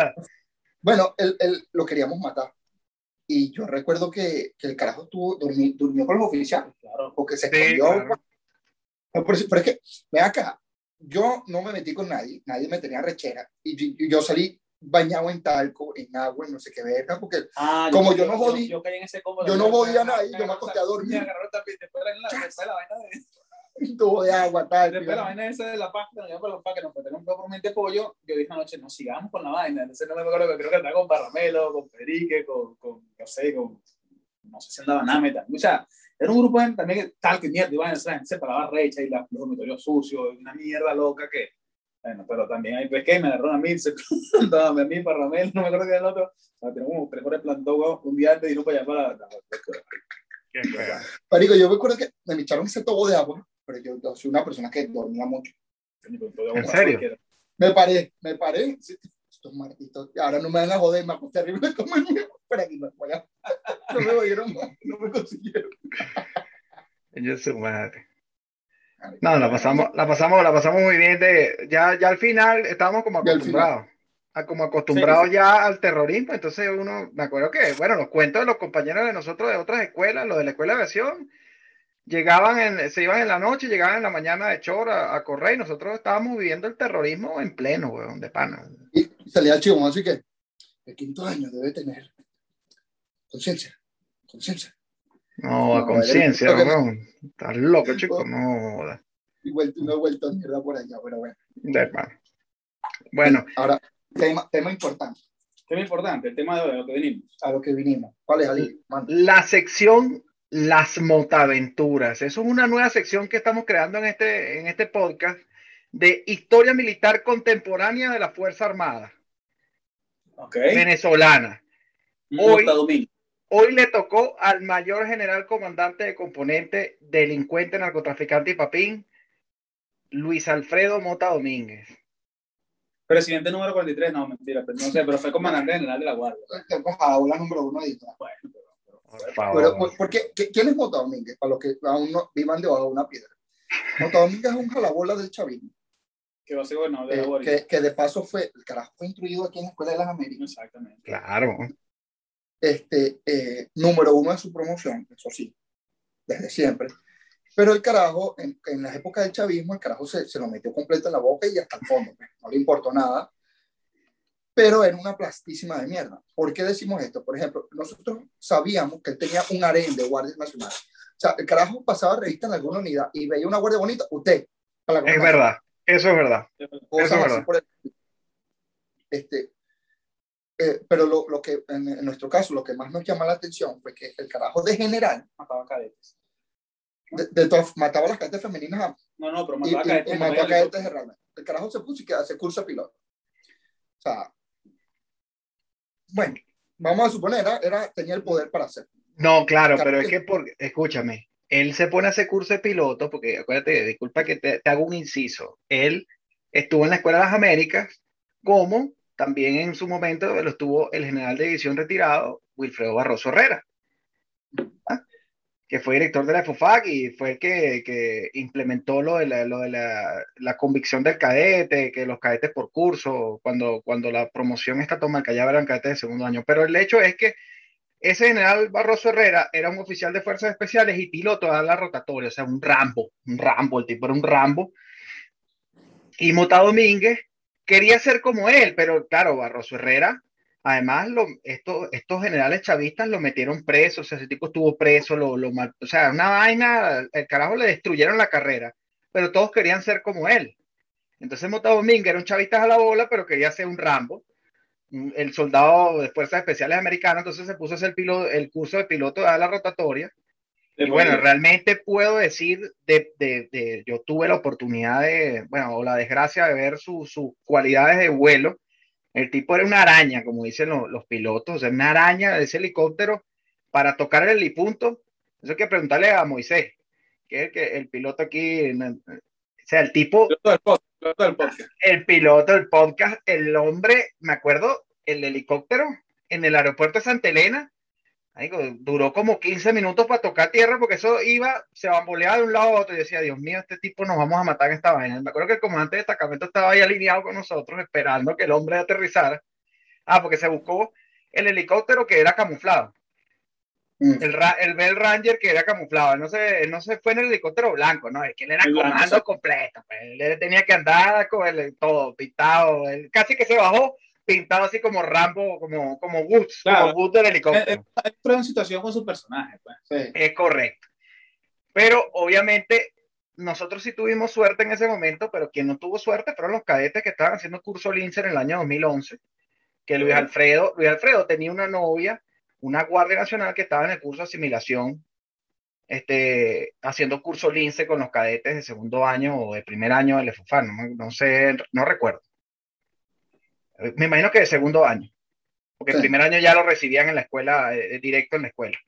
Bueno, él, él lo queríamos matar. Y yo recuerdo que, que el carajo estuvo, durmi- durmió con los oficiales, Claro. porque se Sí, escondió. claro. No, pero, pero es que, ven acá, yo no me metí con nadie, nadie me tenía rechera, y yo, y yo salí bañado en talco, en agua, en no sé qué verga, porque Ah, Como yo no jodí- yo, caí en ese combo. yo no jodí a nadie, yo me acosté a dormir. Me también, después la, después la vaina de, tubo de agua, tal. después la vaina esa de la pasta, nos para los que nos metieron un poco por mente pollo. Yo dije anoche, no sigamos con la vaina. Entonces no me acuerdo que creo que andaba con Parramelo, con Perique, con, con, no sé, con, no sé si andaba también. O sea, era un grupo de también tal que mierda, la gente se paraba recha y la, los dormitorios sucios, una mierda loca que, bueno, pero también hay, que me agarró a mí, se a mí, Parramelo, no me acuerdo qué era el otro. O sea, tenemos como tres horas de plantón un día antes y no para allá para. Qué. Marico, yo me acuerdo que me echaron ese tubo de agua, pero yo, yo soy una persona que dormía mucho. ¿En serio? Me paré, me paré. Estos malditos, y ahora no me van a joder, me acosté arriba como el mío. Pero aquí a- no me oyeron más, no me consiguieron. Yo su madre. No, la pasamos, la pasamos, la pasamos muy bien. De, ya, ya al final estábamos como acostumbrados. a- como acostumbrados ya al terrorismo. Entonces uno, me acuerdo que, bueno, los cuentos de los compañeros de nosotros de otras escuelas, los de la escuela de aviación, llegaban en, se iban en la noche, llegaban en la mañana de chor a, a correr y nosotros estábamos viviendo el terrorismo en pleno, weón, de pana. Y salía chivo, así que el quinto año debe tener conciencia, conciencia. No, a No, conciencia, weón. Estás loco, chico, no, joda. Y vuelto, una vuelta de mierda por allá, pero bueno. de. Bueno, Ahora, tema, tema importante, Tema importante, el tema de hoy, a lo que venimos. a lo que vinimos. ¿Cuál es, Ali? La sección Las Motaventuras. Eso es una nueva sección que estamos creando en este, en este podcast, de Historia Militar Contemporánea de la Fuerza Armada Ok. venezolana. Hoy, Hoy- Hoy le tocó al mayor general comandante de componente, delincuente, narcotraficante y papín, Luis Alfredo Mota Domínguez. presidente número 43, no, mentira, pero no sé, pero fue comandante general de la Guardia. Tenemos a Aula número uno ahí. Bueno, pero, pero- Por Pero, favor. ¿por- por qué? ¿Qui- ¿Quién es Mota Domínguez? Para los que aún no vivan debajo de una piedra. Mota Domínguez es un jalabola del chavismo, que va a ser gobernador de eh, que, que de paso fue, el carajo fue instruido aquí en la Escuela de las Américas. Exactamente. Claro. Este, eh, número uno de su promoción, eso sí, desde siempre. Pero el carajo, en, en las épocas del chavismo, el carajo se, se lo metió completo en la boca y hasta el fondo. pues, No le importó nada. Pero era una plastísima de mierda. ¿Por qué decimos esto? Por ejemplo, nosotros sabíamos que él tenía un harén de guardias nacionales. O sea, el carajo pasaba revista en alguna unidad y veía una guardia bonita, usted. para la Es verdad. Eso es verdad. Eso es verdad. Este, eh, pero lo, lo que en, en nuestro caso, lo que más nos llama la atención fue que el carajo de general Mataba cadetes. de, de todas- mataba a las cadetes femeninas a- No, no, pero y, mataba y- cadetes. y mató a cadetes de realmente. El carajo se puso y que hace curso de piloto. O sea, bueno, vamos a suponer, era, era- tenía el poder para hacer. No, claro, pero es que- que, por, escúchame, él se pone a hacer curso de piloto, porque acuérdate, disculpa que te, te hago un inciso. Él estuvo en la Escuela de las Américas, como también en su momento lo estuvo el general de división retirado, Wilfredo Barroso Herrera, ¿ah? que fue director de la FOFAC y fue el que, que implementó lo de, la, lo de la, la convicción del cadete, que los cadetes por curso, cuando, cuando la promoción esta toma el callaba eran cadetes de segundo año. Pero el hecho es que ese general Barroso Herrera era un oficial de fuerzas especiales y piloto de la rotatoria, o sea, un Rambo, un Rambo, el tipo era un Rambo. Y Mota Domínguez quería ser como él, pero claro, Barroso Herrera, además, estos generales chavistas lo metieron preso, o sea, ese tipo estuvo preso, lo, lo o sea, una vaina, el carajo le destruyeron la carrera, pero todos querían ser como él. Entonces Mota Domínguez era un chavista a la bola, pero quería ser un Rambo el soldado de fuerzas especiales americano, entonces se puso a hacer el, el curso de piloto de la rotatoria. Y bueno, realmente puedo decir, de, de- de- yo tuve la oportunidad de, bueno, o la desgracia de ver su- sus cualidades de vuelo. El tipo era una araña, como dicen los, los pilotos, o sea, una araña de ese helicóptero para tocar el helipunto. Eso hay que preguntarle a Moisés, que es el, que, el piloto aquí. O sea, el tipo, podcast, piloto del podcast. el piloto del podcast, el hombre, me acuerdo, el helicóptero en el aeropuerto de Santa Elena, duró como 15 minutos para tocar tierra porque eso iba, se bamboleaba de un lado a otro y decía, Dios mío, este tipo nos vamos a matar en esta vaina. Me acuerdo que el comandante de destacamento estaba ahí alineado con nosotros esperando que el hombre aterrizara. Ah, porque se buscó el helicóptero que era camuflado. Mm. El, el Bell Ranger que era camuflado, él no se, él no se fue en el helicóptero blanco, no, es que él era El comando completo, pues, él tenía que andar con el, todo pintado, él casi que se bajó pintado así como Rambo, como, como Woods, Claro. como Woods del helicóptero. eh, Entró en situación con su personaje, pues. Sí. Es correcto. Pero obviamente nosotros sí tuvimos suerte en ese momento, pero quien no tuvo suerte fueron los cadetes que estaban haciendo curso Lince en el año 2011, que Luis. Alfredo, Luis Alfredo tenía una novia, una guardia nacional que estaba en el curso de asimilación, este, haciendo curso Lince con los cadetes de segundo año o de primer año del EFUFA, no, no sé, no recuerdo. Eh, Me imagino que de segundo año, porque el primer año ya lo recibían en la escuela, eh, directo en la escuela.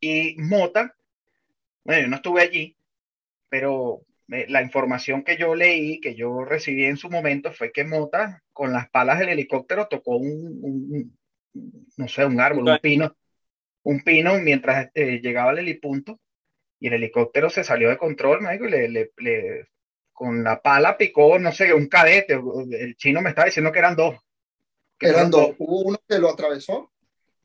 Y Mota, bueno, yo no estuve allí, pero eh, la información que yo leí, que yo recibí en su momento, fue que Mota, con las palas del helicóptero, tocó un, no sé, un árbol, un pino, un pino mientras eh, llegaba el helipunto, y el helicóptero se salió de control, marico, y le, le- le- con la pala picó, no sé, un cadete, el chino me estaba diciendo que eran dos. que Eran fueron dos. Hubo uno que lo atravesó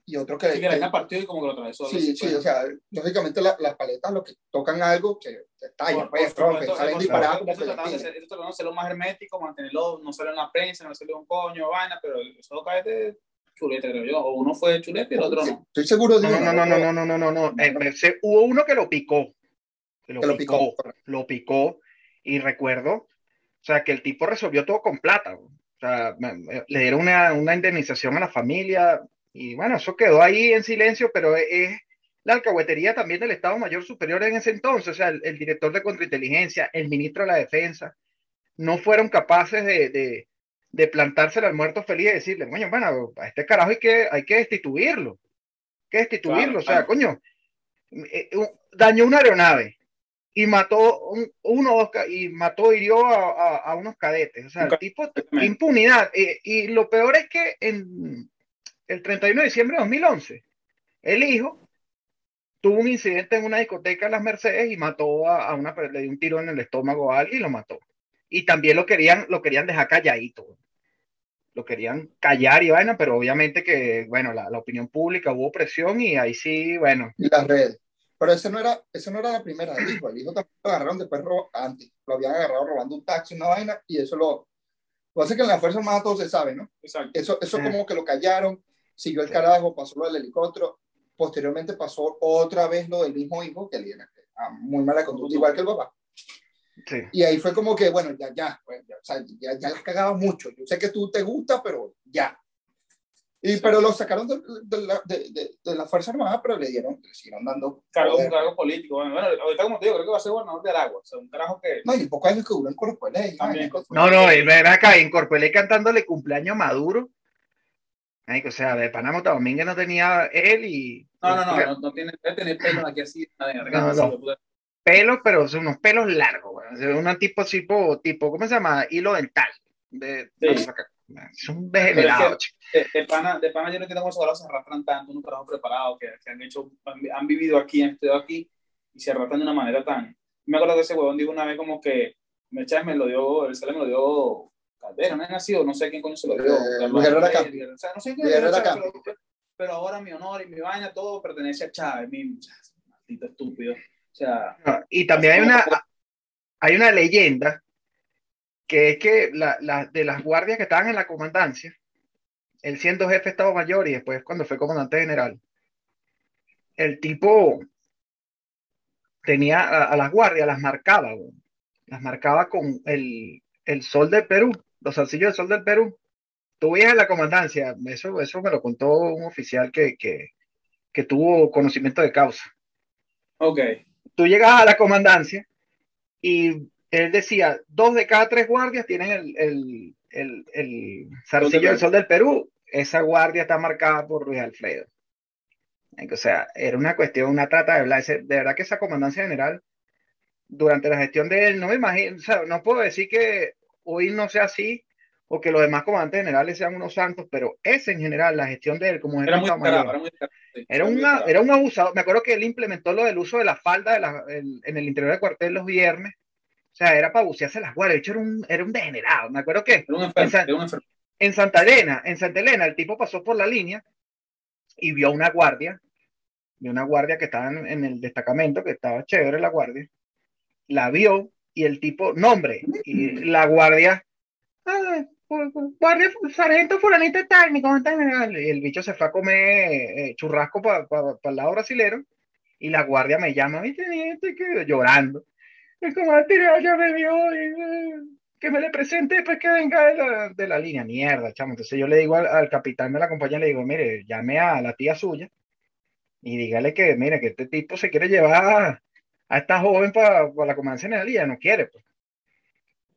y otro que. Sí, que la y como que lo atravesó. sí, sí, o sea, lógicamente la- las paletas lo que tocan algo que que estalla, Por- pues, rompen, salen disparados eso tratando de proyectiles. ser- eso tratando de hacerlo más hermético, mantenerlo, no sale en la prensa, no sale un coño, vaina, pero esos cadetes chulete, creo yo. O uno fue chulete y el otro Sí, no. Estoy seguro de No, no, no, no, no, no, no, no, no. Eh, se- hubo uno que lo picó. Que lo, Que lo picó, picó. Lo picó. Y recuerdo, o sea, que el tipo resolvió todo con plata. O sea, le dieron una, una indemnización a la familia. Y bueno, eso quedó ahí en silencio, pero es, es la alcahuetería también del Estado Mayor Superior en ese entonces. O sea, el, el director de contrainteligencia, el ministro de la Defensa. no fueron capaces de, de, de plantárselo al muerto feliz y decirle, coño, bueno, a este carajo hay que, hay que destituirlo, hay que destituirlo, Claro, o sea, claro. coño, eh, un- dañó una aeronave y mató un- uno o dos ca- y mató hirió a, a, a unos cadetes, o sea, el tipo, impunidad, eh, y lo peor es que en el 31 de diciembre de 2011, el hijo tuvo un incidente en una discoteca en las Mercedes y mató a, a una, le dio un tiro en el estómago a alguien y lo mató. Y también lo querían, lo querían dejar calladito. Lo querían callar y vaina, pero obviamente que, bueno, la, la opinión pública hubo presión y ahí sí, bueno, y las redes. Pero ese no era, ese no era la primera del hijo. El hijo también lo agarraron después antes. Lo habían agarrado robando un taxi, una vaina, y eso lo. Lo es que en la Fuerza Armada todo se sabe, ¿no? Exacto. Eso, eso Sí. como que lo callaron, siguió el carajo, pasó lo del helicóptero. Posteriormente pasó otra vez lo del mismo hijo, que le era a muy mala conducta, igual que el papá. sí. Y ahí fue como que, bueno, ya, ya, pues, ya, ya, ya las cagaba mucho. Yo sé que tú te gusta, pero ya. Y, pero lo sacaron de, de la, de, de, de la Fuerza Armada, pero le dieron, le siguieron dando. Cargo, un cargo político. Bueno, bueno, ahorita como te digo, creo que va a ser gobernador de Aragua. O sea, un carajo que. No, y pocos años que duró en. También. No, no, y ven acá, incorporé cantándole cumpleaños a Maduro. Ay, o sea, de Panamá Domínguez no tenía él y No, no, no, no, no tiene, debe tener pelo aquí así, de garganta, No, así, no. pelos, pero son unos pelos largos, güey. O sea, un tipo, tipo, tipo, ¿cómo se llama? Hilo dental. De, Sí. Es un degenerado, chico. de, de pana, de pana yo no entiendo cómo se arrastran tanto, unos carajos preparados que, que han hecho, han, han vivido aquí, han estudiado aquí y se arrastran de una manera tan. Me acuerdo que ese huevón dijo una vez como que me Chávez me lo dio, el sale me lo dio Caldera, no es nacido, no sé quién coño se lo dio. Eh. O sea, no sé quién era pero ahora mi honor y mi vaina todo pertenece a Chávez, mi maldito estúpido. O sea, No, Y también hay una, hay una leyenda que es que la, la- de las guardias que estaban en la comandancia, él siendo jefe de Estado Mayor y después cuando fue comandante general, el tipo tenía a, a las guardias, las marcaba, las marcaba con el, el sol del Perú, los zarcillos del sol del Perú. Tú veías en la comandancia, eso, eso me lo contó un oficial que, que, que tuvo conocimiento de causa ok. tú llegas a la comandancia y él decía, dos de cada tres guardias tienen el, el, el, el zarcillo del sol del Perú. Esa guardia está marcada por Luis Alfredo. O sea, era una cuestión, una trata de hablar. De verdad que esa comandancia general, durante la gestión de él, no me imagino, o sea, no puedo decir que hoy no sea así o que los demás comandantes generales sean unos santos, pero ese en general, la gestión de él como Era muy Mayor, era muy sí, era, muy una, descarado. era un abusador. Me acuerdo que él implementó lo del uso de la falda de la- el- en el interior del cuartel los viernes. O sea, era para bucearse las guardias. De hecho, era un, era un degenerado. Me acuerdo que Era un enfermo, Esa- era un enfermo. en Santa Elena, en Santa Elena, el tipo pasó por la línea y vio a una guardia, vio una guardia que estaba en, en el destacamento, que estaba chévere la guardia. La vio y el tipo, nombre, y la guardia, "Ah, guardia, sargento fulanito general". Y el bicho se fue a comer eh, churrasco para el lado brasilero y la guardia me llama, ¿viste? Llorando. El comandante ya me vio y, eh, que me le presente después que venga de la, de la línea. Mierda, chamo. Entonces yo le digo al, al capitán de la compañía, le digo, mire, llame a la tía suya y dígale que, mire, que este tipo se quiere llevar a esta joven para la comandancia general y ya no quiere. Pues.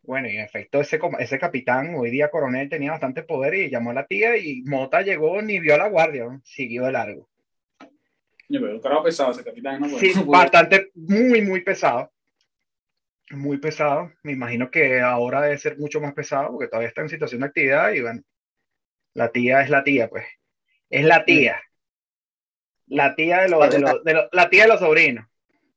Bueno, y en efecto, ese, ese capitán, hoy día coronel, tenía bastante poder y llamó a la tía y Mota llegó ni vio a la guardia, ¿no? siguió de largo. Yo, pero un carajo pesado ese capitán, ¿no? Sí, bastante, muy, muy pesado. Muy pesado. Me imagino que ahora debe ser mucho más pesado porque todavía está en situación de actividad y bueno, la tía es la tía, pues. Es la tía. La tía de los, de los, de los- la tía de los sobrinos.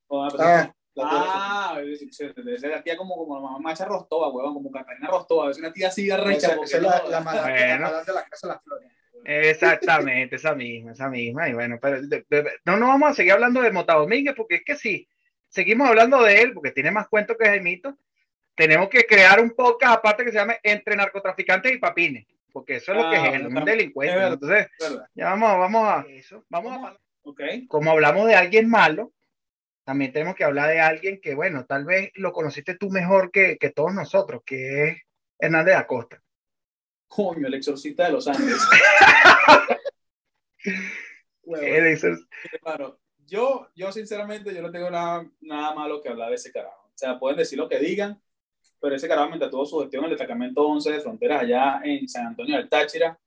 Ah, Ah, sí, sí, debe ser la tía como, como la mamá Macha Rostova, huevón, como Catarina Rostova, es una tía así arrecha. esa, es la, no- la madame, Bueno. la madame de la casa de las flores. Exactamente, esa misma, esa misma. Y bueno, pero de- de- no nos vamos a seguir hablando de Mota Domínguez porque es que si seguimos hablando de él, porque tiene más cuentos que Jaimito, tenemos que crear un podcast aparte que se llame Entre narcotraficantes y papines, porque eso es lo que Ah, es él, un delincuente. verdad. Entonces, ya vamos, vamos a eso. Vamos a, como hablamos de alguien malo, también tenemos que hablar de alguien que, bueno, tal vez lo conociste tú mejor que, que todos nosotros, que es Hernández Acosta. Coño, el exorcista de los Andes. El- Claro, yo, yo sinceramente, yo no tengo nada, nada malo que hablar de ese carajo. O sea, pueden decir lo que digan. pero ese carajo mientras tuvo su gestión en el destacamento 11 de fronteras allá en San Antonio del Táchira,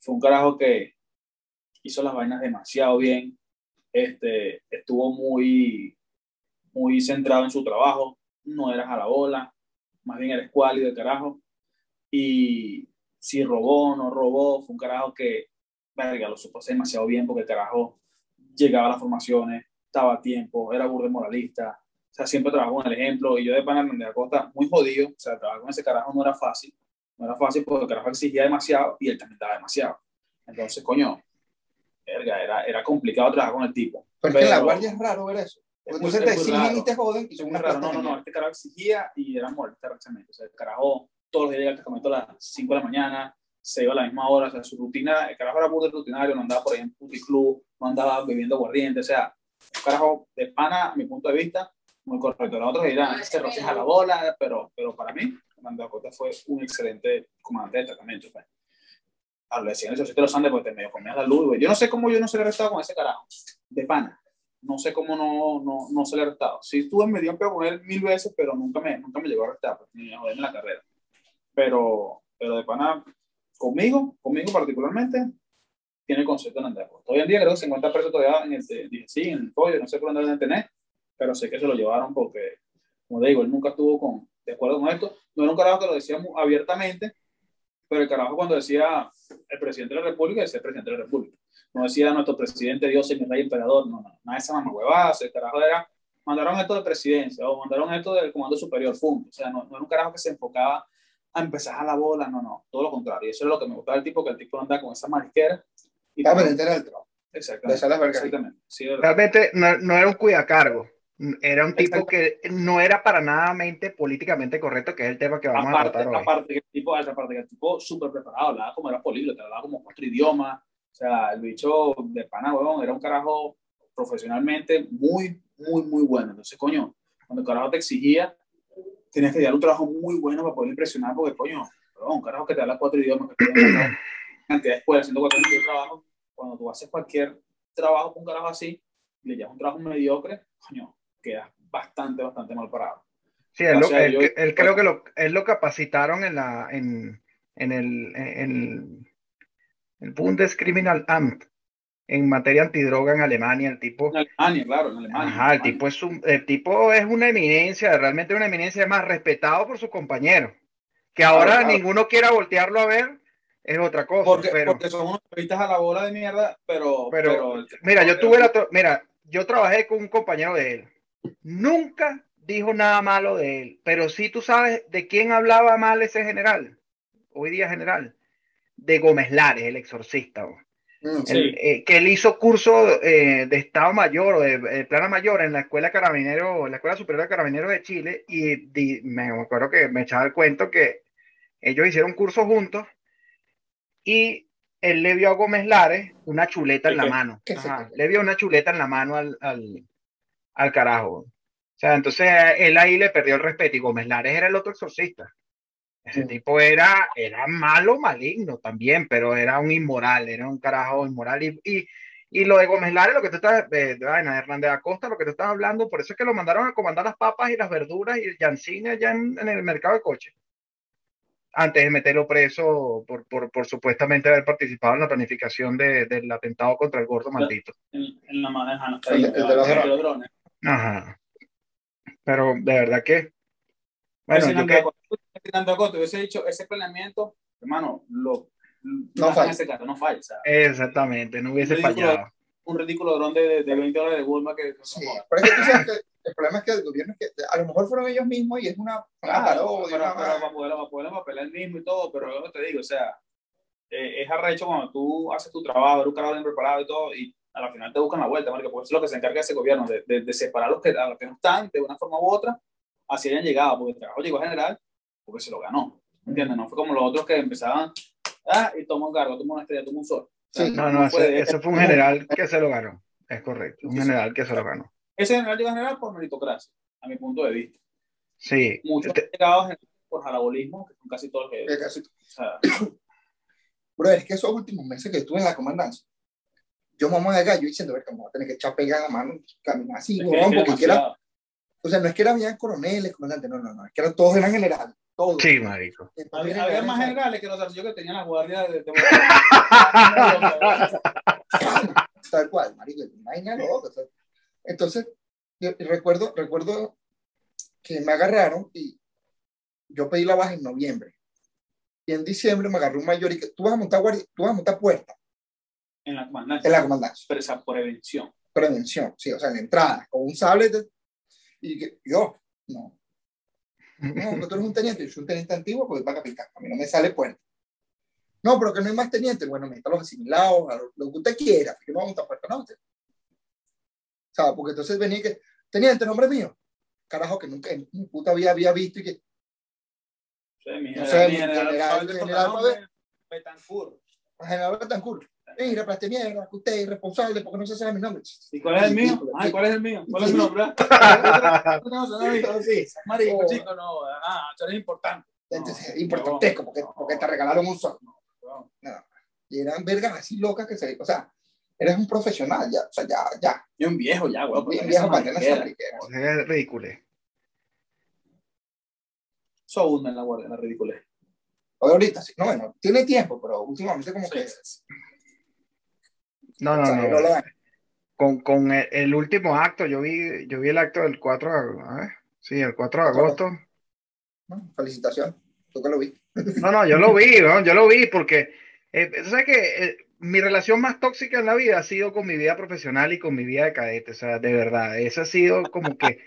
fue un carajo que hizo las vainas demasiado bien, este, estuvo muy, muy centrado en su trabajo, no eras a la bola, más bien eres escuálido de carajo, y si robó no robó, fue un carajo que, verga, lo supo hacer demasiado bien porque el carajo llegaba a las formaciones, estaba a tiempo, era burde moralista, o sea, siempre trabajó con el ejemplo, y yo de Pana de Acosta, muy jodido, o sea, trabajar con ese carajo no era fácil, no era fácil porque el carajo exigía demasiado y él también daba demasiado. Entonces, coño, era, era complicado trabajar con el tipo. Pero, es que en la guardia es raro ver eso. Es Entonces te exigen y te joden y son una raro. No, no, no, este carajo exigía y era molesta realmente. O sea, el carajo todos los días llega al destacamento a las 5 de la mañana, se iba a la misma hora, o sea, su rutina, el carajo era muy rutinario, no andaba por ahí en puticlub, no andaba bebiendo aguardiente, o sea, un carajo de pana, a mi punto de vista, muy correcto. Los otros dirán, este Rossi a la bola, pero, pero para mí, Fernando Acosta fue un excelente comandante de destacamento. Pues. A lo decían eso, sí te Andes, porque te medio comías la luz, güey. Yo no sé cómo yo no se le arrestado con ese carajo, de pana. No sé cómo no, no, no se le arrestado. Sí estuve medio en con él mil veces, pero nunca me, nunca me llegó a arrestar, pues, ni a joderme la carrera. Pero, pero de pana, conmigo, conmigo particularmente, tiene el concepto de Acosta. Hoy en día creo que se encuentra preso todavía en el, sí, en el pollo, no sé por dónde deben tener, pero sé que se lo llevaron porque, como digo, él nunca estuvo con, de acuerdo con esto. No era un carajo que lo decía abiertamente, pero el carajo cuando decía el presidente de la República, decía el presidente de la República. No decía nuestro presidente Dios, señor rey emperador, no, no, nada de esa mamá huevada, el carajo era, mandaron esto de presidencia o mandaron esto del comando superior, punto. O sea, no, no era un carajo que se enfocaba a empezar a la bola, no, no, todo lo contrario. Y eso es lo que me gustaba del tipo, que el tipo anda con esa marisquera. Y Estaba pendiente era el trabajo. Exactamente. Sí. Realmente no, no era un cuidacargo, era un tipo que no era para nada mente políticamente correcto, que es el tema que vamos a aparte, tratar hoy. aparte que el tipo, aparte que el tipo súper preparado, hablaba como era políglota, hablaba como cuatro idiomas, o sea, el bicho de pana, huevón, era un carajo profesionalmente muy, muy, muy bueno. Entonces, coño, cuando el carajo te exigía, tenías que dar un trabajo muy bueno para poder impresionar, porque, coño, un carajo que te habla cuatro idiomas, que te da cantidad de escuelas, haciendo cuatro de trabajo, cuando tú haces cualquier trabajo con un carajo así, y le llevas un trabajo mediocre, coño, quedas bastante, bastante mal parado. Sí, él, lo- él- yo- él creo que lo, él lo capacitaron en la en, en el, en el Bundeskriminalamt en materia antidroga en Alemania. El tipo, En Alemania, claro, en Alemania. ajá, el tipo es un, el tipo es una eminencia, realmente una eminencia más respetado por sus compañeros. Que ahora claro. ninguno quiera voltearlo a ver es otra cosa. Porque, pero, porque son unos periodistas a la bola de mierda, pero. Pero, mira, yo tuve la, mira, yo trabajé con un compañero de él. Nunca dijo nada malo de él, pero sí tú sabes de quién hablaba mal ese general, hoy día general, de Gómez Lares, el exorcista. Mm, Sí. El, eh, que él hizo curso eh, de Estado Mayor o de, de Plana Mayor en la Escuela Carabinero, en la Escuela Superior de Carabineros de Chile, y di- me acuerdo que me echaba el cuento que ellos hicieron un curso juntos y él le vio a Gómez Lares una chuleta en ¿Qué, la mano. ¿Qué Ajá, le vio una chuleta en la mano al, al, al carajo. O sea, entonces él ahí le perdió el respeto y Gómez Lares era el otro exorcista. Ese tipo era, era malo, maligno también, pero era un inmoral, era un carajo inmoral. Y, y, y lo de Gómez Lares, lo que tú estás, vaina, de Hernández Acosta, lo que tú estás hablando, por eso es que lo mandaron a comandar las papas y las verduras y el Yancine allá en, en el mercado de coche. Antes de meterlo preso por, por, por supuestamente haber participado en la planificación de, del atentado contra el gordo maldito. En, en la drones. Ajá. Pero de verdad que. Bueno, yo que, Acosta hubiese dicho ese planeamiento, hermano, lo. No falla. Ese no falla. Exactamente, no hubiese Ridículo. fallado. un ridículo dron de, de 20 dólares de Walmart que. Sí, pero es que tú sabes que el problema es que el gobierno es que a lo mejor fueron ellos mismos y es una, Claro, parodia, una- pero para poder, para poder apelar el mismo y todo, pero luego te digo, o sea, eh, es arrecho cuando tú haces tu trabajo, eres un carajo bien preparado y todo, y a la final te buscan la vuelta, porque eso es lo que se encarga ese gobierno, de, de, de separar los, que, a los que no están de una forma u otra, así hayan llegado, porque el trabajo llegó a general, porque se lo ganó, ¿entiendes? No fue como los otros que empezaban, ah, y toma un cargo, toma una estrella, toma un sol. O sea, Sí. No, no, fue ese, de- ese fue un general que se lo ganó. Es correcto, un Sí, sí. general que se lo ganó. Ese general llegó a general por meritocracia, a mi punto de vista. Sí. Muchos Este- han llegado a general por jalabolismo, que son casi todos los que... que casi- O sea, Bro, es que esos últimos meses que estuve en la comandancia, yo mamá de gallo diciendo, ver, cómo voy a tener que echar pega a la mano, caminar así, es que- huevón, es que porque quiera. O sea, no es que eran bien coroneles, comandantes, no, no, no, es que eran, todos eran generales. todo. Sí, marico. Había, había más generales que los arcillos que tenían las guardias de, de Tal cual, marico, una vaina loca, o sea. Entonces, yo recuerdo, recuerdo que me agarraron y yo pedí la baja en noviembre. Y en diciembre me agarró un mayor y que tú vas a montar guardia, tú vas a montar puerta en la comandancia. en la comandancia. Pero esa prevención. Prevención, sí, o sea, en la entrada, con un sable. de- y que yo, no. No, que tú eres un teniente, yo soy un teniente antiguo porque para capitán, a mí no me sale puerta. No, pero que no hay más tenientes. Bueno, me los asimilados, a lo, lo que usted quiera, que no vamos a puerta, no. usted- porque entonces venía que, teniente, nombre mío. Carajo, que nunca en mi puta vida había visto y que, Sí, mi No general- sé, mi general- general- general, Sotomayor, Betancourt. general Betancourt, mira, para este mierda, que usted es irresponsable porque no se sabe mi nombre. ¿Y cuál es el mío? Ay, ¿cuál es el mío? ¿Cuál es mi nombre? No, no, no, Sí, Marico, Oh. chico, no. Ah, tú eres importante. entonces, No, es importantesco porque, porque te regalaron un sol. no. Y eran vergas así locas que se, o sea, eres un profesional ya, o sea, ya, ya, Yo un viejo ya, güey. bien viejo para tener esa mariquera. Es ridículo. Eso abunda en la guardia, la ridiculez. O ahorita sí, no, bueno, tiene tiempo, pero últimamente como que, No, no, no. la- Con, con el, el último acto, yo vi, yo vi el acto del 4 de agosto. Sí, el 4 de agosto. ¿no? Felicitación, tú que lo vi. No, no, yo lo vi, ¿no? yo lo vi porque, eh, ¿sabes que eh, mi relación más tóxica en la vida ha sido con mi vida profesional y con mi vida de cadete, o sea, de verdad, esa ha sido como que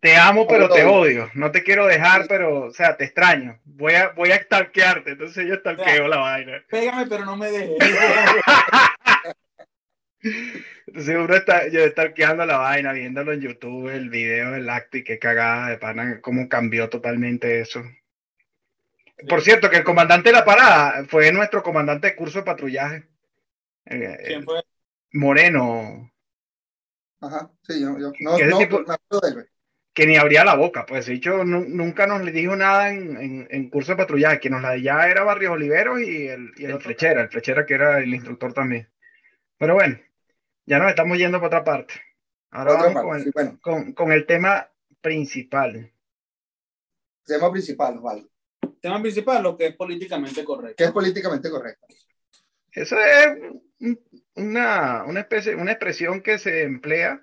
te amo pero te odio, no te quiero dejar pero, o sea, te extraño, voy a, voy a stalkearte, entonces yo stalkeo la vaina. Pégame, pero no me dejes. Entonces uno está yo stalkeando la vaina, viéndolo en YouTube, el video del acto y qué cagada de pana, cómo cambió totalmente eso. Por cierto, que el comandante de la parada fue nuestro comandante de curso de patrullaje. Eh, ¿Quién fue? Moreno, Ajá, sí, yo, yo no, ¿Qué de no, tipo? me acuerdo de él, güey. Que ni abría la boca, pues de hecho nu- nunca nos le dijo nada en, en- en curso de patrullaje, que nos la ya era Barrios Oliveros y el, y el flechera, el flechera que era el instructor también. Pero bueno, ya nos estamos yendo para otra parte. Ahora Otra vamos parte, con el, sí, bueno, con, con el tema principal. tema principal, vale, Tema principal, lo que es políticamente correcto. que es políticamente correcto. Eso es un- una, una especie, una expresión que se emplea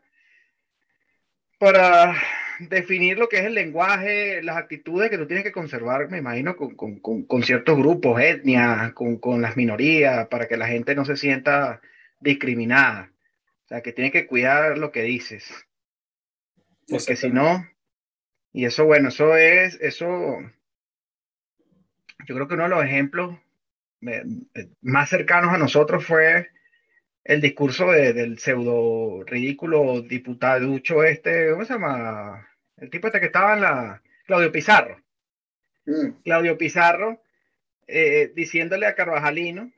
para definir lo que es el lenguaje, las actitudes que tú tienes que conservar, me imagino, con, con- con- con ciertos grupos, etnias, con, con las minorías, para que la gente no se sienta discriminada. O sea, que tienes que cuidar lo que dices. Porque si no, y eso, bueno, eso es, eso, yo creo que uno de los ejemplos eh, eh, más cercanos a nosotros fue el discurso de- del pseudo ridículo diputaducho este, ¿cómo se llama? El tipo este que estaba en la, Claudio Pizarro. Mm, Claudio Pizarro eh, diciéndole a Carvajalino,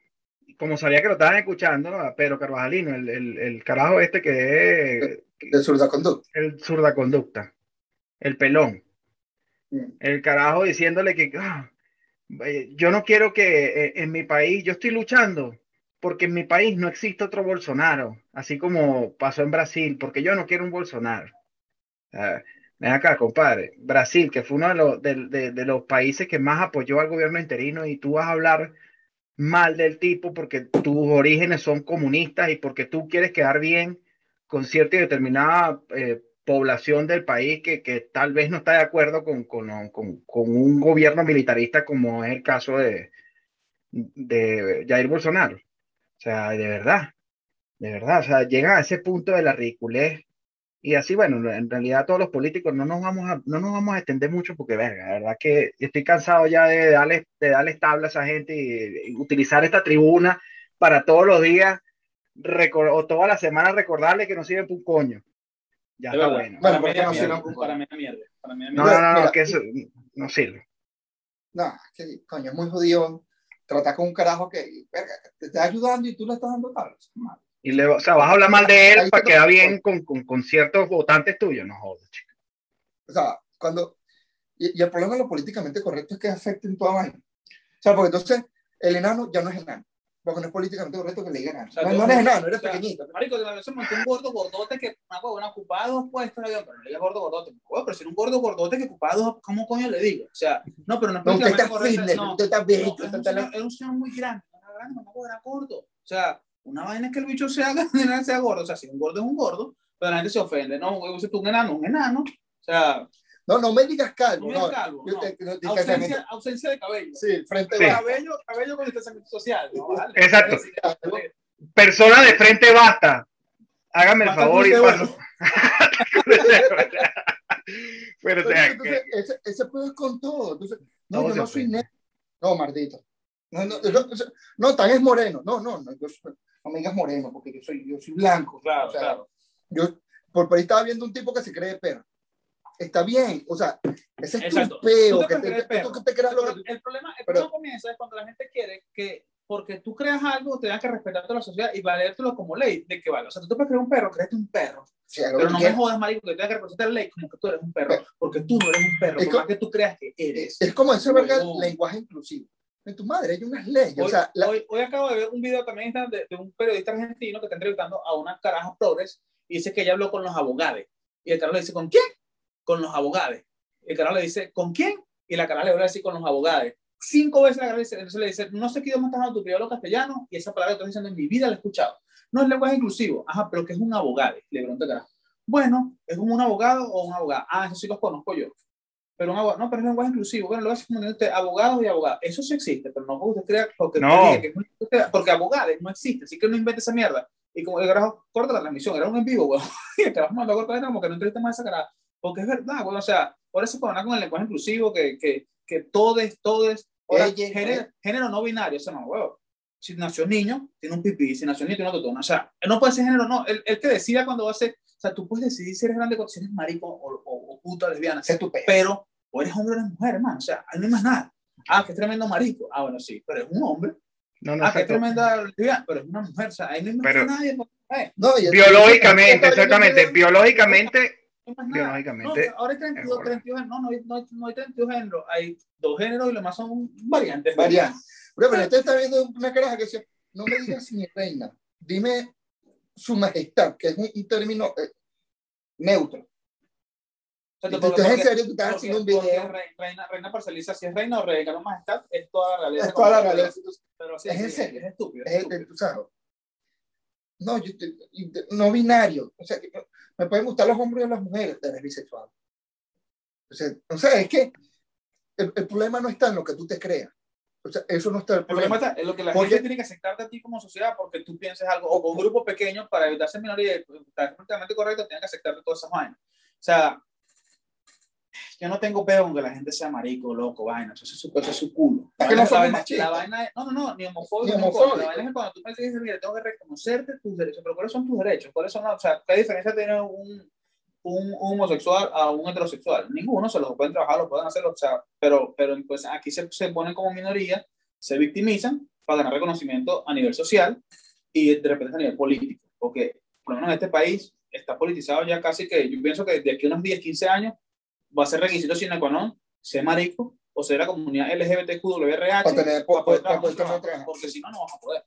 como sabía que lo estaban escuchando, a Pedro Carvajalino, el, el, el carajo este que es de surda conducta. el zurda conducta, el pelón. Mm, El carajo diciéndole que "Ah, eh, yo no quiero que eh, en mi país, yo estoy luchando porque en mi país no existe otro Bolsonaro, así como pasó en Brasil, porque yo no quiero un Bolsonaro. Ven acá, compadre, Brasil, que fue uno de los, países que más apoyó al gobierno interino y tú vas a hablar mal del tipo porque tus orígenes son comunistas y porque tú quieres quedar bien con cierta y determinada eh, población del país que, tal vez no está de acuerdo con un gobierno militarista como es el caso de, de Jair Bolsonaro. O sea, de verdad, de verdad, o sea, llegan a ese punto de la ridiculez. Y así, bueno, en realidad todos los políticos no nos vamos a, no nos vamos a extender mucho porque, verga, la verdad que estoy cansado ya de darle, de darles tabla a esa gente y, y utilizar esta tribuna para todos los días o toda la semana recordarle que no sirven para un coño. Ya está bueno. Para Bueno, mí porque no mierda. sirve. Para mí es mierda. Para mí mierda. no, no, no, Mira. que eso no sirve. No, que coño, es muy jodido tratar con un carajo que, verga, te está ayudando y tú le estás dando tablas. Y le, o sea, vas a hablar mal de él Ahí para quedar bien con, con, con ciertos votantes tuyos. No jodas, chico. O sea, cuando. Y, y el problema de lo políticamente correcto es que afecta en toda vaina. O sea, porque entonces el enano ya no es enano. Porque no es políticamente correcto que le digan O sea, no, no eres enano, eres o sea, pequeñito. Marico, de se montó un gordo gordote que una huevona ocupaba dos puestos en avión, pero no le digas gordo gordote. Huevo, pero si era un gordo gordote que ocupaba dos, ¿cómo coño le digo? O sea, no, pero no es No, usted políticamente está fitness, no. usted está No, bello, usted un está señor, era un señor muy grande, no era grande, mamá, era gordo. O sea, una vaina es que el bicho sea sea gordo. O sea, si un gordo es un gordo, pero la gente se ofende. No, güey, si tú un enano, un enano. O sea, No, no me digas calvo. no me No, digas calvo, Yo no. te- no te- Ausencia, ausencia de cabello. Sí, frente Sí. bajo. Cabello, cabello con distanciamiento social. ¿no? Vale. Exacto. Persona de frente basta. Hágame el Basta favor y paso. Pero o Pero sea, entonces, que- ese, ese pedo es con todo. Entonces, no, Todo yo no soy negro. No, maldito. No, no, yo- yo- no, tan es moreno. No, no, no, yo soy- no me digas moreno, porque yo soy, yo soy blanco. Claro, O sea, claro. Yo, por, por ahí estaba viendo un tipo que se cree perro. Está bien, o sea, ese es Exacto. tu peo, Tú te que te, crees que te creas Pero el problema, el pero- problema comienza es cuando la gente quiere que porque tú creas algo, te tengas que respetarte la sociedad y valértelo como ley de que vale. O sea, tú te puedes creer un perro, créete un perro. lo Pero no me quieras. jodas, marico, que tengas que representar la ley como que tú eres un perro. Pero- Porque tú no eres un perro, Es por co- más que tú creas que eres. Es como ese verga No. lenguaje inclusivo. En tu madre hay unas leyes. Hoy, o sea, la- hoy, hoy acabo de ver un video también de, de un periodista argentino que está entrevistando a una caraja progres y dice que ella habló con los abogados. Y el carajo le dice, ¿con quién? Con los abogados. El carajo le dice, ¿con quién? Y la caraja le vuelve a decir, con los abogados. Cinco veces la caraja le dice, entonces le dice, no sé qué idioma estás hablando tu primer castellano, y esa palabra que estoy diciendo en mi vida la he escuchado. No es lenguaje inclusivo. Ajá, pero que es un abogado. Le pregunta el carajo. Bueno, ¿es un abogado o un abogado? Ah, eso sí los conozco yo. Pero un abogado, no, pero es lenguaje inclusivo. Bueno, lo hace como usted, abogados y abogados. Eso sí existe, pero no porque usted crea, porque, No. usted que porque abogados no existe, así que no invente esa mierda. Y como el carajo corta la transmisión, era un en vivo, weón. Y el carajo mandó a cortar como que no entrevista más a esa cara. Porque es verdad, weón. O sea, por eso con con el lenguaje inclusivo, que, que, que todes, todes, ahora, Ella, género, género no binario, eso no, weón. Si nació niño, tiene un pipí, si nació niño, tiene otro tono. O sea, no puede ser género, no. El, el que decida cuando va a ser, o sea, tú puedes decidir si eres grande, si eres marico o, o, o puta lesbiana ese es tu pero o eres hombre o eres mujer, hermano. O sea, ahí no hay más nada. Ah, que tremendo marico. Ah, bueno, sí, pero es un hombre. no, no, ah, exacto. tremenda lesbiana, pero es una mujer. O sea, ahí no hay más Pero- nadie. pues, eh, No, Biológicamente, exactamente. Biológicamente, no hay más nada. Biológicamente, No, ahora hay 32, es 32 géneros. No, no hay, no, hay, no hay 32 géneros. Hay dos géneros y lo más son variantes. Variantes. Pero, pero este está viendo una caraja que dice, no me digas mi reina, dime su majestad, que es un, un término eh, neutro. O sea, tú estás en serio, tú estás haciendo un video. re- Reina, reina parcializa, si es reina o reina, no majestad, es toda la realidad. Es toda la realidad. Pero sí, Es en sí, serio. Es estúpido. es Es, estúpido. es- tú sabes. No, yo no binario. O sea, que me pueden gustar los hombres o las mujeres, eres bisexual. Sea, o sea, es que el, el problema no está en lo que tú te creas. O sea, eso no está el El problema problema. está en lo que la Porque- gente tiene que aceptarte a ti como sociedad porque tú pienses algo, o con un grupo pequeño para evitar ser minoría y estar completamente correcto, tienen que aceptarte todas esas vainas. O sea, yo no tengo peor con que la gente sea marico, loco, vaina, eso es su, eso es su culo. Es que no somos la vaina- machistas. la vaina es- no, no, no, ni homofóbico, Ni ni homofóbico. La vaina es cuando tú me dices, mira, tengo que reconocerte tus derechos, pero ¿cuáles son tus derechos? ¿Cuáles son, o sea, qué diferencia tiene un, un homosexual a un heterosexual? Ninguno, se los pueden trabajar, lo pueden hacer, o sea, pero, pero pues aquí se, se ponen como minoría, se victimizan para ganar reconocimiento a nivel social y de repente a nivel político, porque por lo menos en este país está politizado ya casi que yo pienso que de aquí a unos 10, 15 años va a ser requisito sine qua non ser marico o ser la comunidad LGBTQWRH Para tener- para poder para trabajar, trabajo. porque si no, no vas a poder.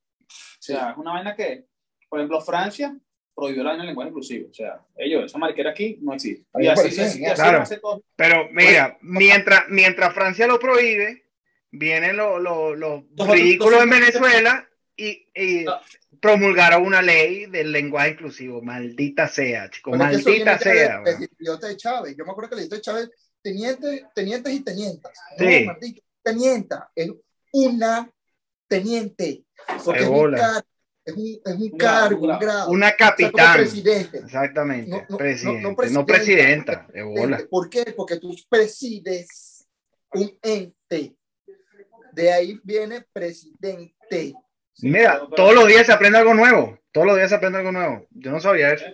Sí. O sea, es una vaina que, por ejemplo, Francia prohibió la vaina del lenguaje inclusivo. O sea, ellos, esa mariquera aquí no existe. Y así, parece y así- así Claro. todo. Pero mira, mientras, mientras Francia lo prohíbe, vienen los los- los Los ridículos en Venezuela y, y promulgaron una ley del lenguaje inclusivo. Maldita sea, chico, Pero es que eso maldita sea. de- de Chávez. Yo me acuerdo que idiota de Chávez, teniente, tenientes y tenientas. Sí. No, maldito, tenienta. Es una teniente. Porque es un, car- es un, es cargo, un un grado. Una O sea, como capitán. presidente. Exactamente. No, no, no, presidente. no No, presidenta, presidenta. Presidente. ¿Por qué? Porque tú presides un ente. De ahí viene presidente. Mira, pero- pero- todos los días se aprende algo nuevo. Todos los días se aprende algo nuevo. Yo no sabía eso.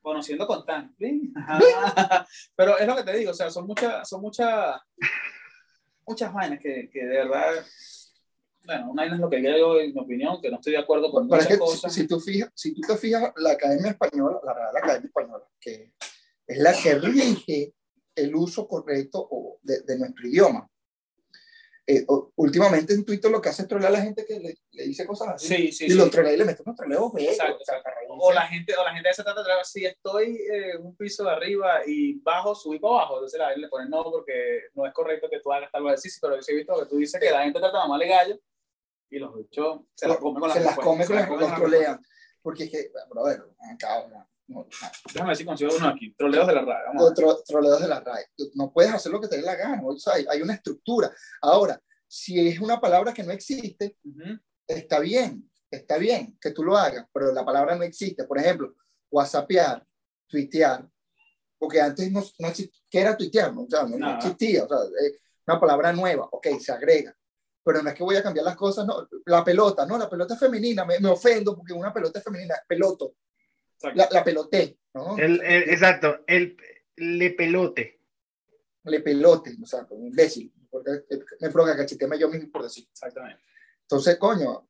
Conociendo con tan. ¿sí? Pero es lo que te digo, o sea, son muchas, son muchas, muchas vainas que, que de verdad, bueno, una vaina es lo que creo yo, en mi opinión, que no estoy de acuerdo con Pero es muchas que si, cosas. si tú fijas, si tú te fijas, la Academia Española, la Real Academia Española, que es la que rige el uso correcto de, de nuestro idioma, eh, últimamente en Twitter lo que hace es trolear a la gente que le, le dice cosas así. Sí, sí, y sí. los trolea y le mete unos troleos bellos. Exacto, o sea. O la gente, o la gente se trata de traer, si estoy eh, un piso de arriba y bajo, subí para abajo, entonces la gente le pone no, porque no es correcto que tú hagas tal vez. Sí, sí, pero yo sí he visto que tú dices que la gente trata de mamarle gallo y los bichos se las come con las se las come con las se trolean. Porque es que, brother, acá, Déjame ver si consigo uno aquí. Troleos de la RAE. Vamos tro- troleos de la RAE. No puedes hacer lo que te dé la gana. O sea, hay, hay una estructura. Ahora, si es una palabra que no existe, Ujú. está bien, está bien que tú lo hagas, pero la palabra no existe. Por ejemplo, whatsappear, tuitear, porque antes no, no existía, ¿qué era tuitear? No, o sea, no, no existía, o sea, es una palabra nueva, ok, se agrega. Pero no es que voy a cambiar las cosas, no, la pelota, no, la pelota es femenina, me, me ofendo porque una pelota es femenina, peloto. La, la peloté, ¿no? El, el- exacto, el le pelote. Le pelote, o sea, como imbécil, porque me provoca cachetearme yo mismo por decir. Exactamente. Entonces, coño,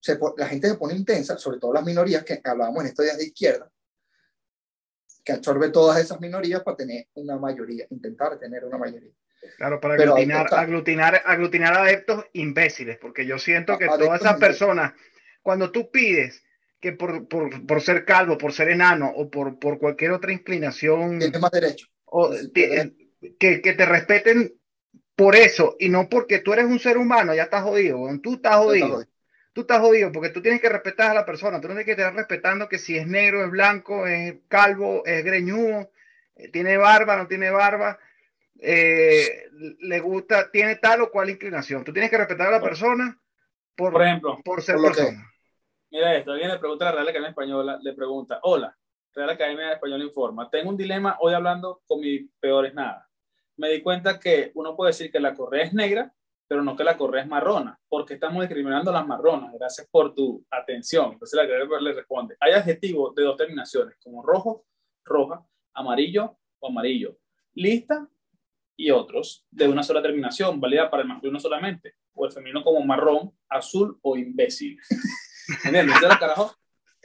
se la gente se pone intensa, sobre todo las minorías que hablábamos en estos días de izquierda, que absorbe todas esas minorías para tener una mayoría, intentar tener una mayoría. Claro, para Pero aglutinar, aglutinar, aglutinar adeptos imbéciles, porque yo siento que todas esas personas, cuando tú pides que por, por, por ser calvo, por ser enano o por, por cualquier otra inclinación, Tienes más derecho. o, ¿verdad? que, que te respeten por eso y no porque tú eres un ser humano, ya estás jodido, tú estás jodido. Tú estás jodido porque tú tienes que respetar a la persona, tú no tienes que estar respetando que si es negro, es blanco, es calvo, es greñudo, eh, tiene barba, no tiene barba, eh, le gusta, tiene tal o cual inclinación. Tú tienes que respetar a la persona por, Por ejemplo, por ser por lo que- persona. Mira esto. Alguien le pregunta a la Real Academia Española, le pregunta, hola, Real Academia Española informa, tengo un dilema hoy hablando con mi peor es nada. Me di cuenta que uno puede decir que la correa es negra, pero no que la correa es marrona, porque estamos discriminando las marronas. Gracias por tu atención. Entonces la Academia le responde, hay adjetivos de dos terminaciones, como rojo, roja, amarillo o amarillo, lista y otros de una sola terminación, válida para el masculino solamente, o el femenino como marrón, azul o imbécil. ¿Me entiendes? Entonces los carajos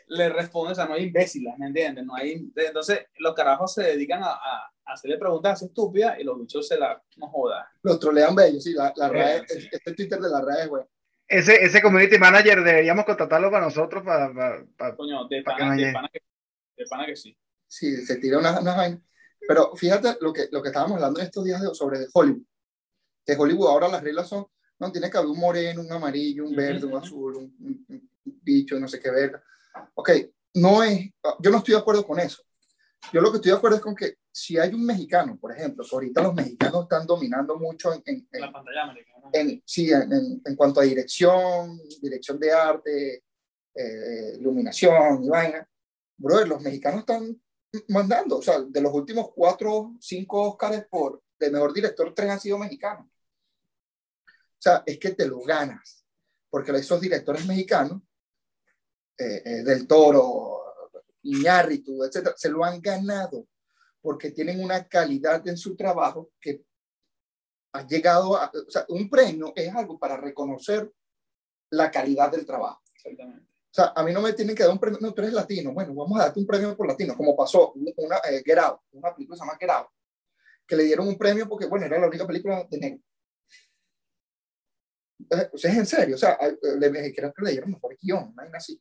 le responden, o sea, no hay imbéciles, ¿me entiendes? No hay, entonces los carajos se dedican a, a- hacerle preguntas así estúpidas y los bichos se la no joda. Los trolean bellos, sí, la, la RAE, Sí. este Twitter de la RAE es bueno. Ese, ese community manager deberíamos contratarlo para nosotros, para, para- para- Coño, de Pa' que pana, no de pana que, de pana que sí. Sí, se tira unas, unas vainas. Pero fíjate lo que, lo que estábamos hablando en estos días de- sobre de Hollywood. Que Hollywood ahora las reglas son, no, tiene que haber un moreno, un amarillo, un verde, un ujú. azul, un, un- un bicho, no sé qué verga. Ok, no es, yo no estoy de acuerdo con eso. Yo lo que estoy de acuerdo es con que si hay un mexicano, por ejemplo, ahorita los mexicanos están dominando mucho en, en- en- La pantalla americana. en, sí, en, en- en cuanto a dirección, dirección de arte, eh, iluminación y vaina, brother, los mexicanos están mandando, o sea, de los últimos cuatro, cinco Oscars por de mejor director, tres han sido mexicanos. O sea, es que te lo ganas, porque esos directores mexicanos, eh, eh, del Toro, Iñárritu, etcétera, se lo han ganado porque tienen una calidad en su trabajo que ha llegado a, o sea, un premio es algo para reconocer la calidad del trabajo. Exactamente. O sea, a mí no me tienen que dar un premio, no, tú eres latino, bueno, vamos a darte un premio por latino, como pasó una eh, Get Out, una película que se llama Get Out, que le dieron un premio porque, bueno, era la única película de negro. Eh, O sea, es en serio, o sea, hay- eh, le, creo que le dieron mejor guion, una vaina así.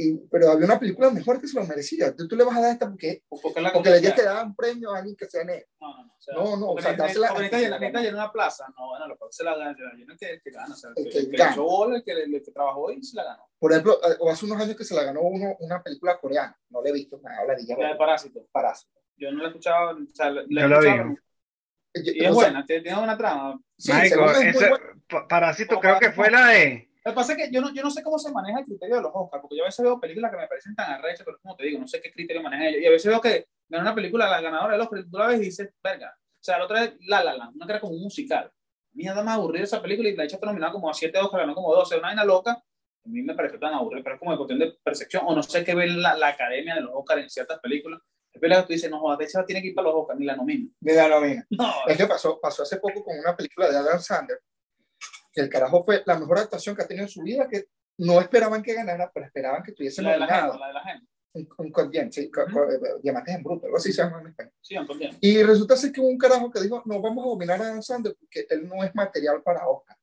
Y, pero había una película mejor que se lo merecía. Tú, tú le vas a dar esta porque, porque la porque comunidad- que dar un premio a alguien que sea negro. No, no, no. O sea, No, no, o sea, dársela- porque llenar- necesita llenar una plaza. No, bueno, lo que se la gana, se la llena el que, gana. O sea, el El que, que el que gana. bola, el que, el que trabajó y se la ganó. Por ejemplo, eh, o hace unos años que se la ganó uno, una película coreana, no le he visto nada, la de La de Parásito. Parásito. Yo no la he escuchado, o sea, la, la he Yo la escuchado, Y es o sea, buena, tiene buena trama. Sí, muy ese- buena. pa- Parásito creo que fue la de... Lo que pasa es que yo no, yo no sé cómo se maneja el criterio de los Oscars, porque yo a veces veo películas que me parecen tan arrechas, pero como te digo, no sé qué criterio manejan ellos. Y a veces veo que gana una película, la ganadora del Oscar, y tú la ves y dices, verga. O sea, la otra es La La Land, una que era como un musical. Mierda más aburrida esa película y la hecha nominada como a 7 Oscars, ganó como 12, una vaina loca. A mí me pareció tan aburrida, pero es como de cuestión de percepción, o no sé qué ve la, la academia de los Oscars en ciertas películas. Es película que tú dices, no, joder, de hecho tiene que ir para los Oscars, ni la nomina. Mira, no, mira. No, Es que pasó, pasó hace poco con una película de Adam Sandler, que el carajo fue la mejor actuación que ha tenido en su vida, que no esperaban que ganara, pero esperaban que estuviese la de la gente, la de la gente. un, un sí, co- eh, diamantes en bruto, algo así se llama en. Sí. Y resulta ser que hubo un carajo que dijo, no vamos a dominar a Adam Sandler porque él no es material para Oscar.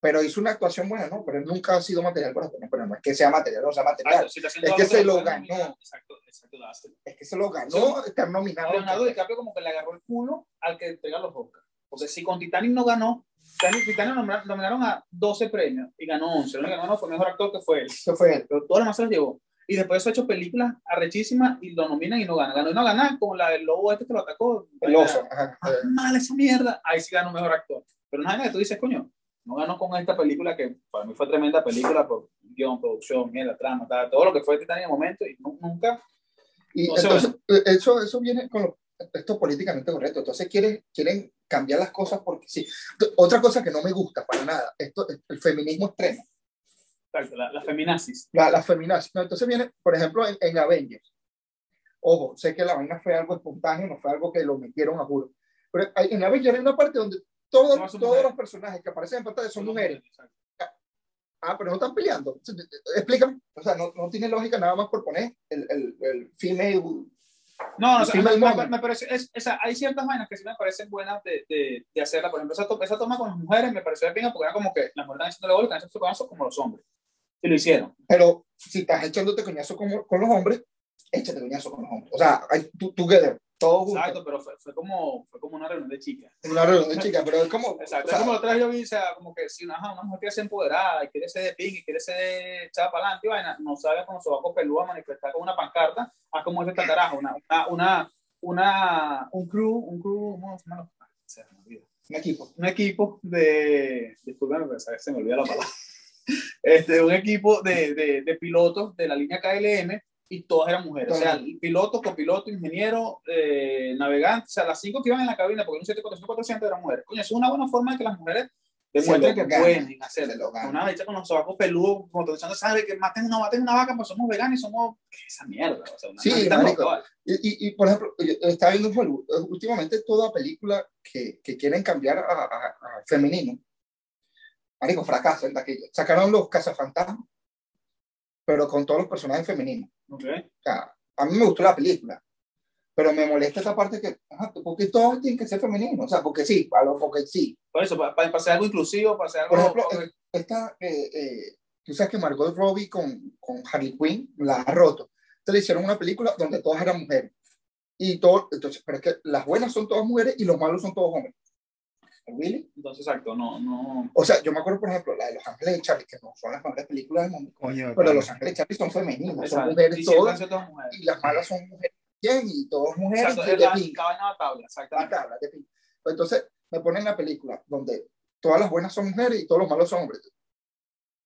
Pero hizo una actuación buena, ¿no? Pero él nunca ha sido material para Oscar. Pero no es que sea material, no sea material. Exacto, si está haciendo Es que se lo ganó. Exacto, exacto. Es que se lo ganó estar nominado. Leonardo DiCaprio como que le agarró el culo al que entrega los Oscars. Porque si con Titanic no ganó, Titanic, Titanic nomina- nominaron a 12 premios y ganó 11. Lo único que ganó fue mejor actor que fue él. Eso fue él. Pero todo lo demás se los llevó. Y después eso ha hecho películas arrechísimas y lo nominan y no gana. Ganó y no gana, como la del lobo este que lo atacó. El oso. Ajá. Ah, mal esa mierda. Ahí sí ganó mejor actor. Pero nada, que tú dices, coño, no ganó con esta película que para mí fue tremenda película por guion, producción, mierda, trama, tal, todo lo que fue Titanic en el momento y nu- nunca. Y No entonces, eh, eso, eso viene con lo- esto políticamente correcto. Entonces quieren, quieren cambiar las cosas porque sí. Otra cosa que no me gusta para nada, esto, el feminismo extremo. Exacto, la, la feminazis. La, la feminazis. No, entonces viene, por ejemplo, en, en Avengers. Ojo, sé que la vaina fue algo espontáneo, no fue algo que lo metieron a juro. Pero hay- en Avengers hay una parte donde todos, son todos mujeres. los personajes que aparecen en pantalla son mujeres. Exacto. Ah, pero no están peleando. Explícame. O sea, no, no tiene lógica nada más por poner el, el, el female. No, no, o sea, Female me, me- es, hay ciertas vainas que sí me parecen buenas de, de, de hacerla. Por ejemplo, esa, to- esa toma con las mujeres me pareció bien porque era como que las mujeres están haciendo gol y están haciendo su como los hombres. Y lo hicieron. Pero si estás echándote coñazo con, con los hombres, échate coñazo con los hombres. O sea, tu- together, juntos. Exacto, pero fue, fue, como, fue como una reunión de chicas. Una reunión de chicas, pero es como. Exacto, o sea, es como la otra vez yo vi, o sea, como que si una, mujer quiere ser empoderada y quiere ser de ping y quiere ser echada para adelante, y vaina, no salga con los sobacos peludos a manifestar con una pancarta, haz como ese carajo, una, una, una, un crew, un crew. Ah, se me olvida. un equipo. un equipo de, discúlpame, pero sabes, se me olvida la palabra, este, un equipo de, de, de pilotos de la línea KLM y todas eran mujeres, o sea, el piloto, copiloto, ingeniero, eh, navegante, o sea, las cinco que iban en la cabina, porque un 7400 eran mujeres. Coño, eso es una buena forma de que las mujeres demuestren que ganan, pueden hacerlo. Una vez con los sobacos peludos, como echando sangre, que maten una, maten una vaca, pues somos veganos y somos, ¿qué es esa mierda? O sea, una Sí. Y, y, y, por ejemplo, estaba viendo Hollywood, eh, últimamente toda película que, que quieren cambiar a, a, a femenino, marico, fracasa en taquilla. Sacaron los cazafantasmas, pero con todos los personajes femeninos. Ok. O sea, a mí me gustó la película, pero me molesta esa parte que, ajá, porque todos tienen que ser femeninos, o sea, porque sí, a lo- porque sí. Por eso, para, para hacer algo inclusivo, para hacer algo... Por ejemplo, esta, eh, eh, tú sabes que Margot Robbie con, con Harley Quinn la ha roto. Entonces le hicieron una película donde todas eran mujeres. Y todo, entonces, pero es que las buenas son todas mujeres y los malos son todos hombres. ¿Really? Entonces, exacto, no, no... O sea, yo me acuerdo, por ejemplo, la de Los Ángeles de Charlie, que no son las mejores películas del mundo, Coño, pero pana. Los Ángeles de Charlie son femeninas, son Exacto. mujeres Y todas, mujeres. y las malas son mujeres bien, y todas mujeres Exacto, y de la, pinga. la vaina de la tabla, la exactamente. tabla de pinga. Pues Entonces, me ponen la película donde todas las buenas son mujeres y todos los malos son hombres.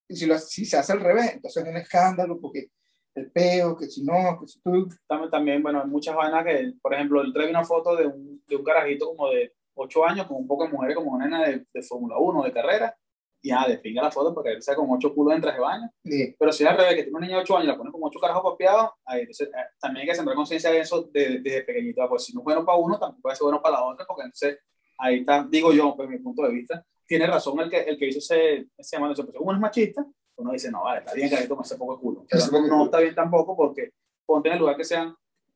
Y si, lo- si se hace al revés, entonces es un escándalo, porque el peo, que si no, que si tú. También, también, bueno, hay muchas vainas que, por ejemplo, el trae una foto de un, de un carajito como de 8 años con un poco de mujeres como una nena de, de Fórmula 1, de carrera, y ah, de pinga la foto porque él sea con 8 culos en traje de baño. Sí, Pero si es al revés, que tiene una niña de 8 años y la pone con 8 carajos papeados, ahí entonces eh, también hay que sembrar conciencia de eso desde, desde pequeñito. Pues si no es bueno para uno, tampoco puede ser bueno para la otra, porque entonces ahí está, digo yo, pues mi punto de vista, tiene razón el que, el que hizo ese, ese llamado. Como uno es machista, uno dice, no, vale, está bien que ahí toma ese poco de culo. Pero no culo. está bien tampoco porque ponte en el lugar que sean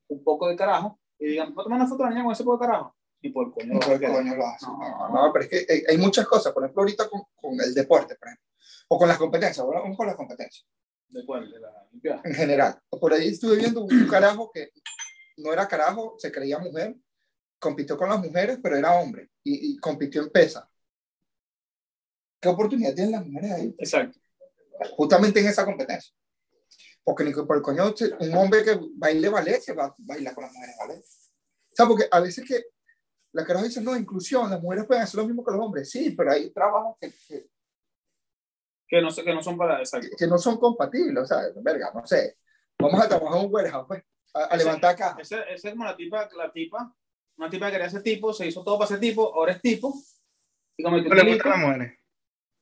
un poco de carajo y digan, ¿no tomar una foto de la niña con ese poco de carajo? Y por coño, querer. coño lo hace. No. No, pero es que hay, hay muchas cosas, por ejemplo, ahorita con, con el deporte, por ejemplo, o con las competencias, ahora vamos con las competencias, ¿De cuál? De la Olimpiada. en general. Por ahí estuve viendo un carajo que no era carajo, se creía mujer, compitió con las mujeres, pero era hombre, y, y compitió en pesa. ¿Qué oportunidad tienen las mujeres ahí? Exacto. justamente en esa competencia. Porque ni por el coño, un hombre que baile ballet se va a bailar con las mujeres ballet. O sea, porque a veces que la cara dice, no, inclusión, las mujeres pueden hacer lo mismo que los hombres. Sí, pero hay trabajos que, que, Que no, sé- que no son para... Exacto. que no son compatibles. O sea, verga, no sé. Vamos a trabajar un warehouse, pues, a, a Sí. levantar acá. Esa esa es como la tipa, la tipa, una tipa que quería ser tipo, se hizo todo para ser tipo, ahora es tipo, y cometió No un le delito. gustan las mujeres.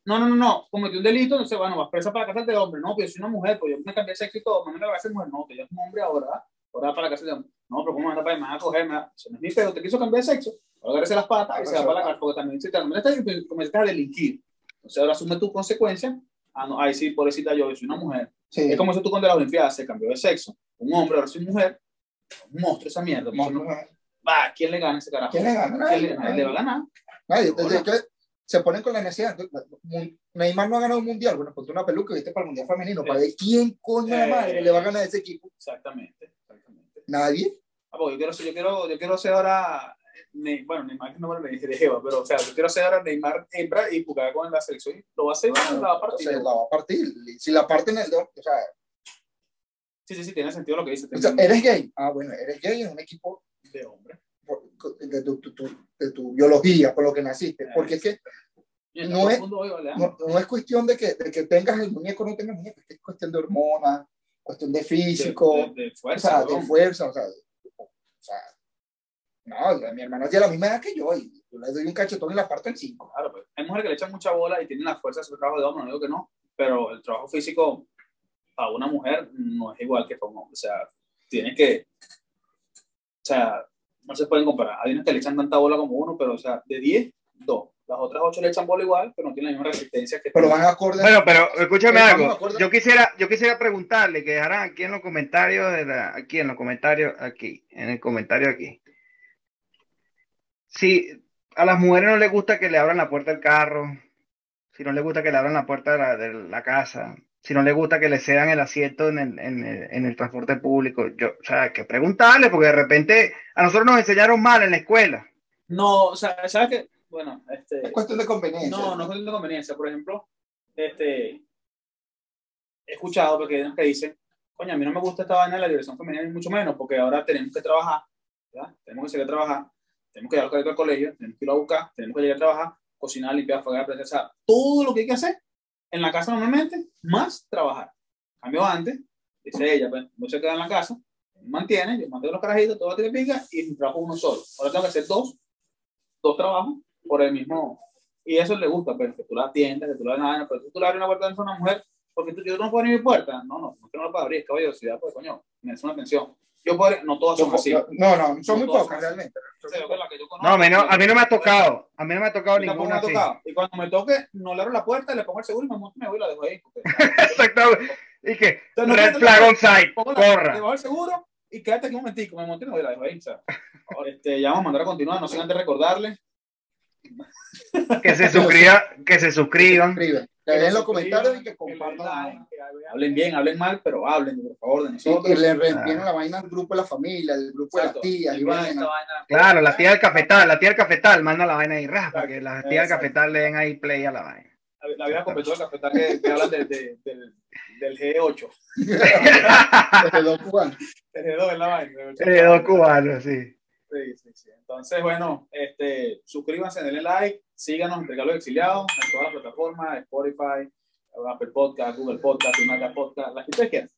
No, no, no, no, cometió un delito, entonces, bueno, vas presa para cárcel de hombre, no, pero yo soy una mujer, pues yo me cambié de sexo y todo, mañana me voy a ser mujer, no, que yo soy un hombre ahora, ¿verdad? Ahora para la cárcel de. No, pero ¿cómo anda para allá? Me van a coger, me va- mi pedo, te quiso cambiar de sexo, ahora agarrese las patas y se va para la cárcel, porque también si te comenzaste comenzaste a delinquir, entonces ahora asume tu consecuencia, ah, no, ahí sí, pobrecita yo, soy una mujer. Sí, Es como si tú cuando la Olimpiada se cambió de sexo un hombre, ahora soy mujer, un monstruo esa mierda. pues, Monstruo. Va, ¿quién le gana ese carajo? ¿Quién le gana? ¿Quién le, Nadie, le va a ganar? Nadie. Desde que se ponen con la necesidad. Neymar no ha ganado un mundial. Bueno, ponte una peluca viste para el mundial femenino. Para ver quién coño Eh. madre le va a ganar a ese equipo. Exactamente. Nadie. Ah, porque yo quiero, ser- yo quiero, yo quiero ser ahora, Ne- bueno, Neymar no me de Eva, pero o sea, yo quiero ser ahora Neymar hembra y jugar con la selección. Lo va a hacer, bueno, la va a O partir. sea, la va a partir. Si la parten el dedo, o sea, Sí, sí, sí, tiene sentido lo que dice. o sea, eres gay. Ah, bueno, eres gay en un equipo de hombre. por- de tu, tu- tu- de tu biología, por lo que naciste. Porque es que No es- no, no es cuestión de que, de que tengas el muñeco o no tengas muñeco, es que es cuestión de hormonas, cuestión de físico, de, de- de o fuerza. sea, de fuerza, o sea, o sea, no, mi hermana tiene la misma edad que yo y yo le doy un cachetón y la parto en cinco. Claro, pues. Hay mujeres que le echan mucha bola y tienen la fuerza de su trabajo de hombre, no digo que no, pero el trabajo físico para una mujer no es igual que para un hombre. O sea, tiene que. O sea, no se pueden comparar. Hay unos que le echan tanta bola como uno, pero, o sea, de 10, 2. Las otras 8 le echan bola igual, pero no tienen la misma resistencia que Pero tú. van acorde. Bueno, pero escúchame algo. Yo quisiera, yo quisiera preguntarle que dejaran aquí en los comentarios de la, aquí en los comentarios, aquí, en el comentario aquí. Si a las mujeres no les gusta que le abran la puerta del carro, si no les gusta que le abran la puerta de la, de la casa, si no les gusta que le cedan el asiento en el, en el, en el transporte público, yo, o sea, hay que preguntarle, porque de repente a nosotros nos enseñaron mal en la escuela. No, o sea, ¿sabes qué? Bueno, este. Es cuestión de conveniencia. No, no es cuestión de conveniencia. Por ejemplo, este, he escuchado porque que dicen, coño, a mí no me gusta esta vaina de la diversión femenina, ni mucho menos, porque ahora tenemos que trabajar, ¿verdad? Tenemos que seguir a trabajar, tenemos que llevar al colegio tenemos que ir a buscar, tenemos que llegar a trabajar, cocinar, limpiar, fregar, o sea, todo lo que hay que hacer en la casa normalmente, más trabajar. Cambio antes, dice ella, pues, no se queda en la casa, mantiene, yo mantengo los carajitos, todo tiene pica, y trabajo uno solo. Ahora tengo que hacer dos, dos trabajos por el mismo. Y eso le gusta, pero que tú la atiendas, que tú la nada, pero tú le abres una puerta a una mujer, porque tú, yo no puedo abrir mi puerta. No, no, no, que no la puedo abrir, es caballerosidad, pues coño, me hace una atención. Yo puedo, no todas son así. No, no, son muy No pocas realmente. No, a mí no, a mí no me ha tocado, a mí no me ha tocado ninguna ha así. tocado. Y cuando me toque, no le abro la puerta, le pongo el seguro y me monto y me voy y la dejo ahí. porque- Exactamente. Y que, no red flag on site, la- Le corra. bajo el seguro y quédate aquí un momentico, me monto y me voy y la dejo ahí. O sea, ahora, este, ya vamos a mandar a continuar, no sin antes recordarles Que se suscriban, que se suscriban. Que den los comentarios y que compartan. Hablen bien, hablen mal, pero hablen, por favor, de nosotros. y le reenvíen la vaina al grupo de la familia, al grupo de las tías. Claro, la tía del cafetal, la tía del cafetal, manda la vaina ahí, raspa, para que las tías del cafetal le den ahí play a la vaina. La, la vieja completó el cafetal que, que hablan de- de- del, del G8. Desde dos cubanos. Del G2 es la vaina. Eh, dos cubanos, sí. Entonces, bueno, este, suscríbanse, denle like, síganos en Regalo Exiliados en todas las plataformas, Spotify, Apple Podcast, Google Podcast, Inaca Podcast, las que ustedes quieran.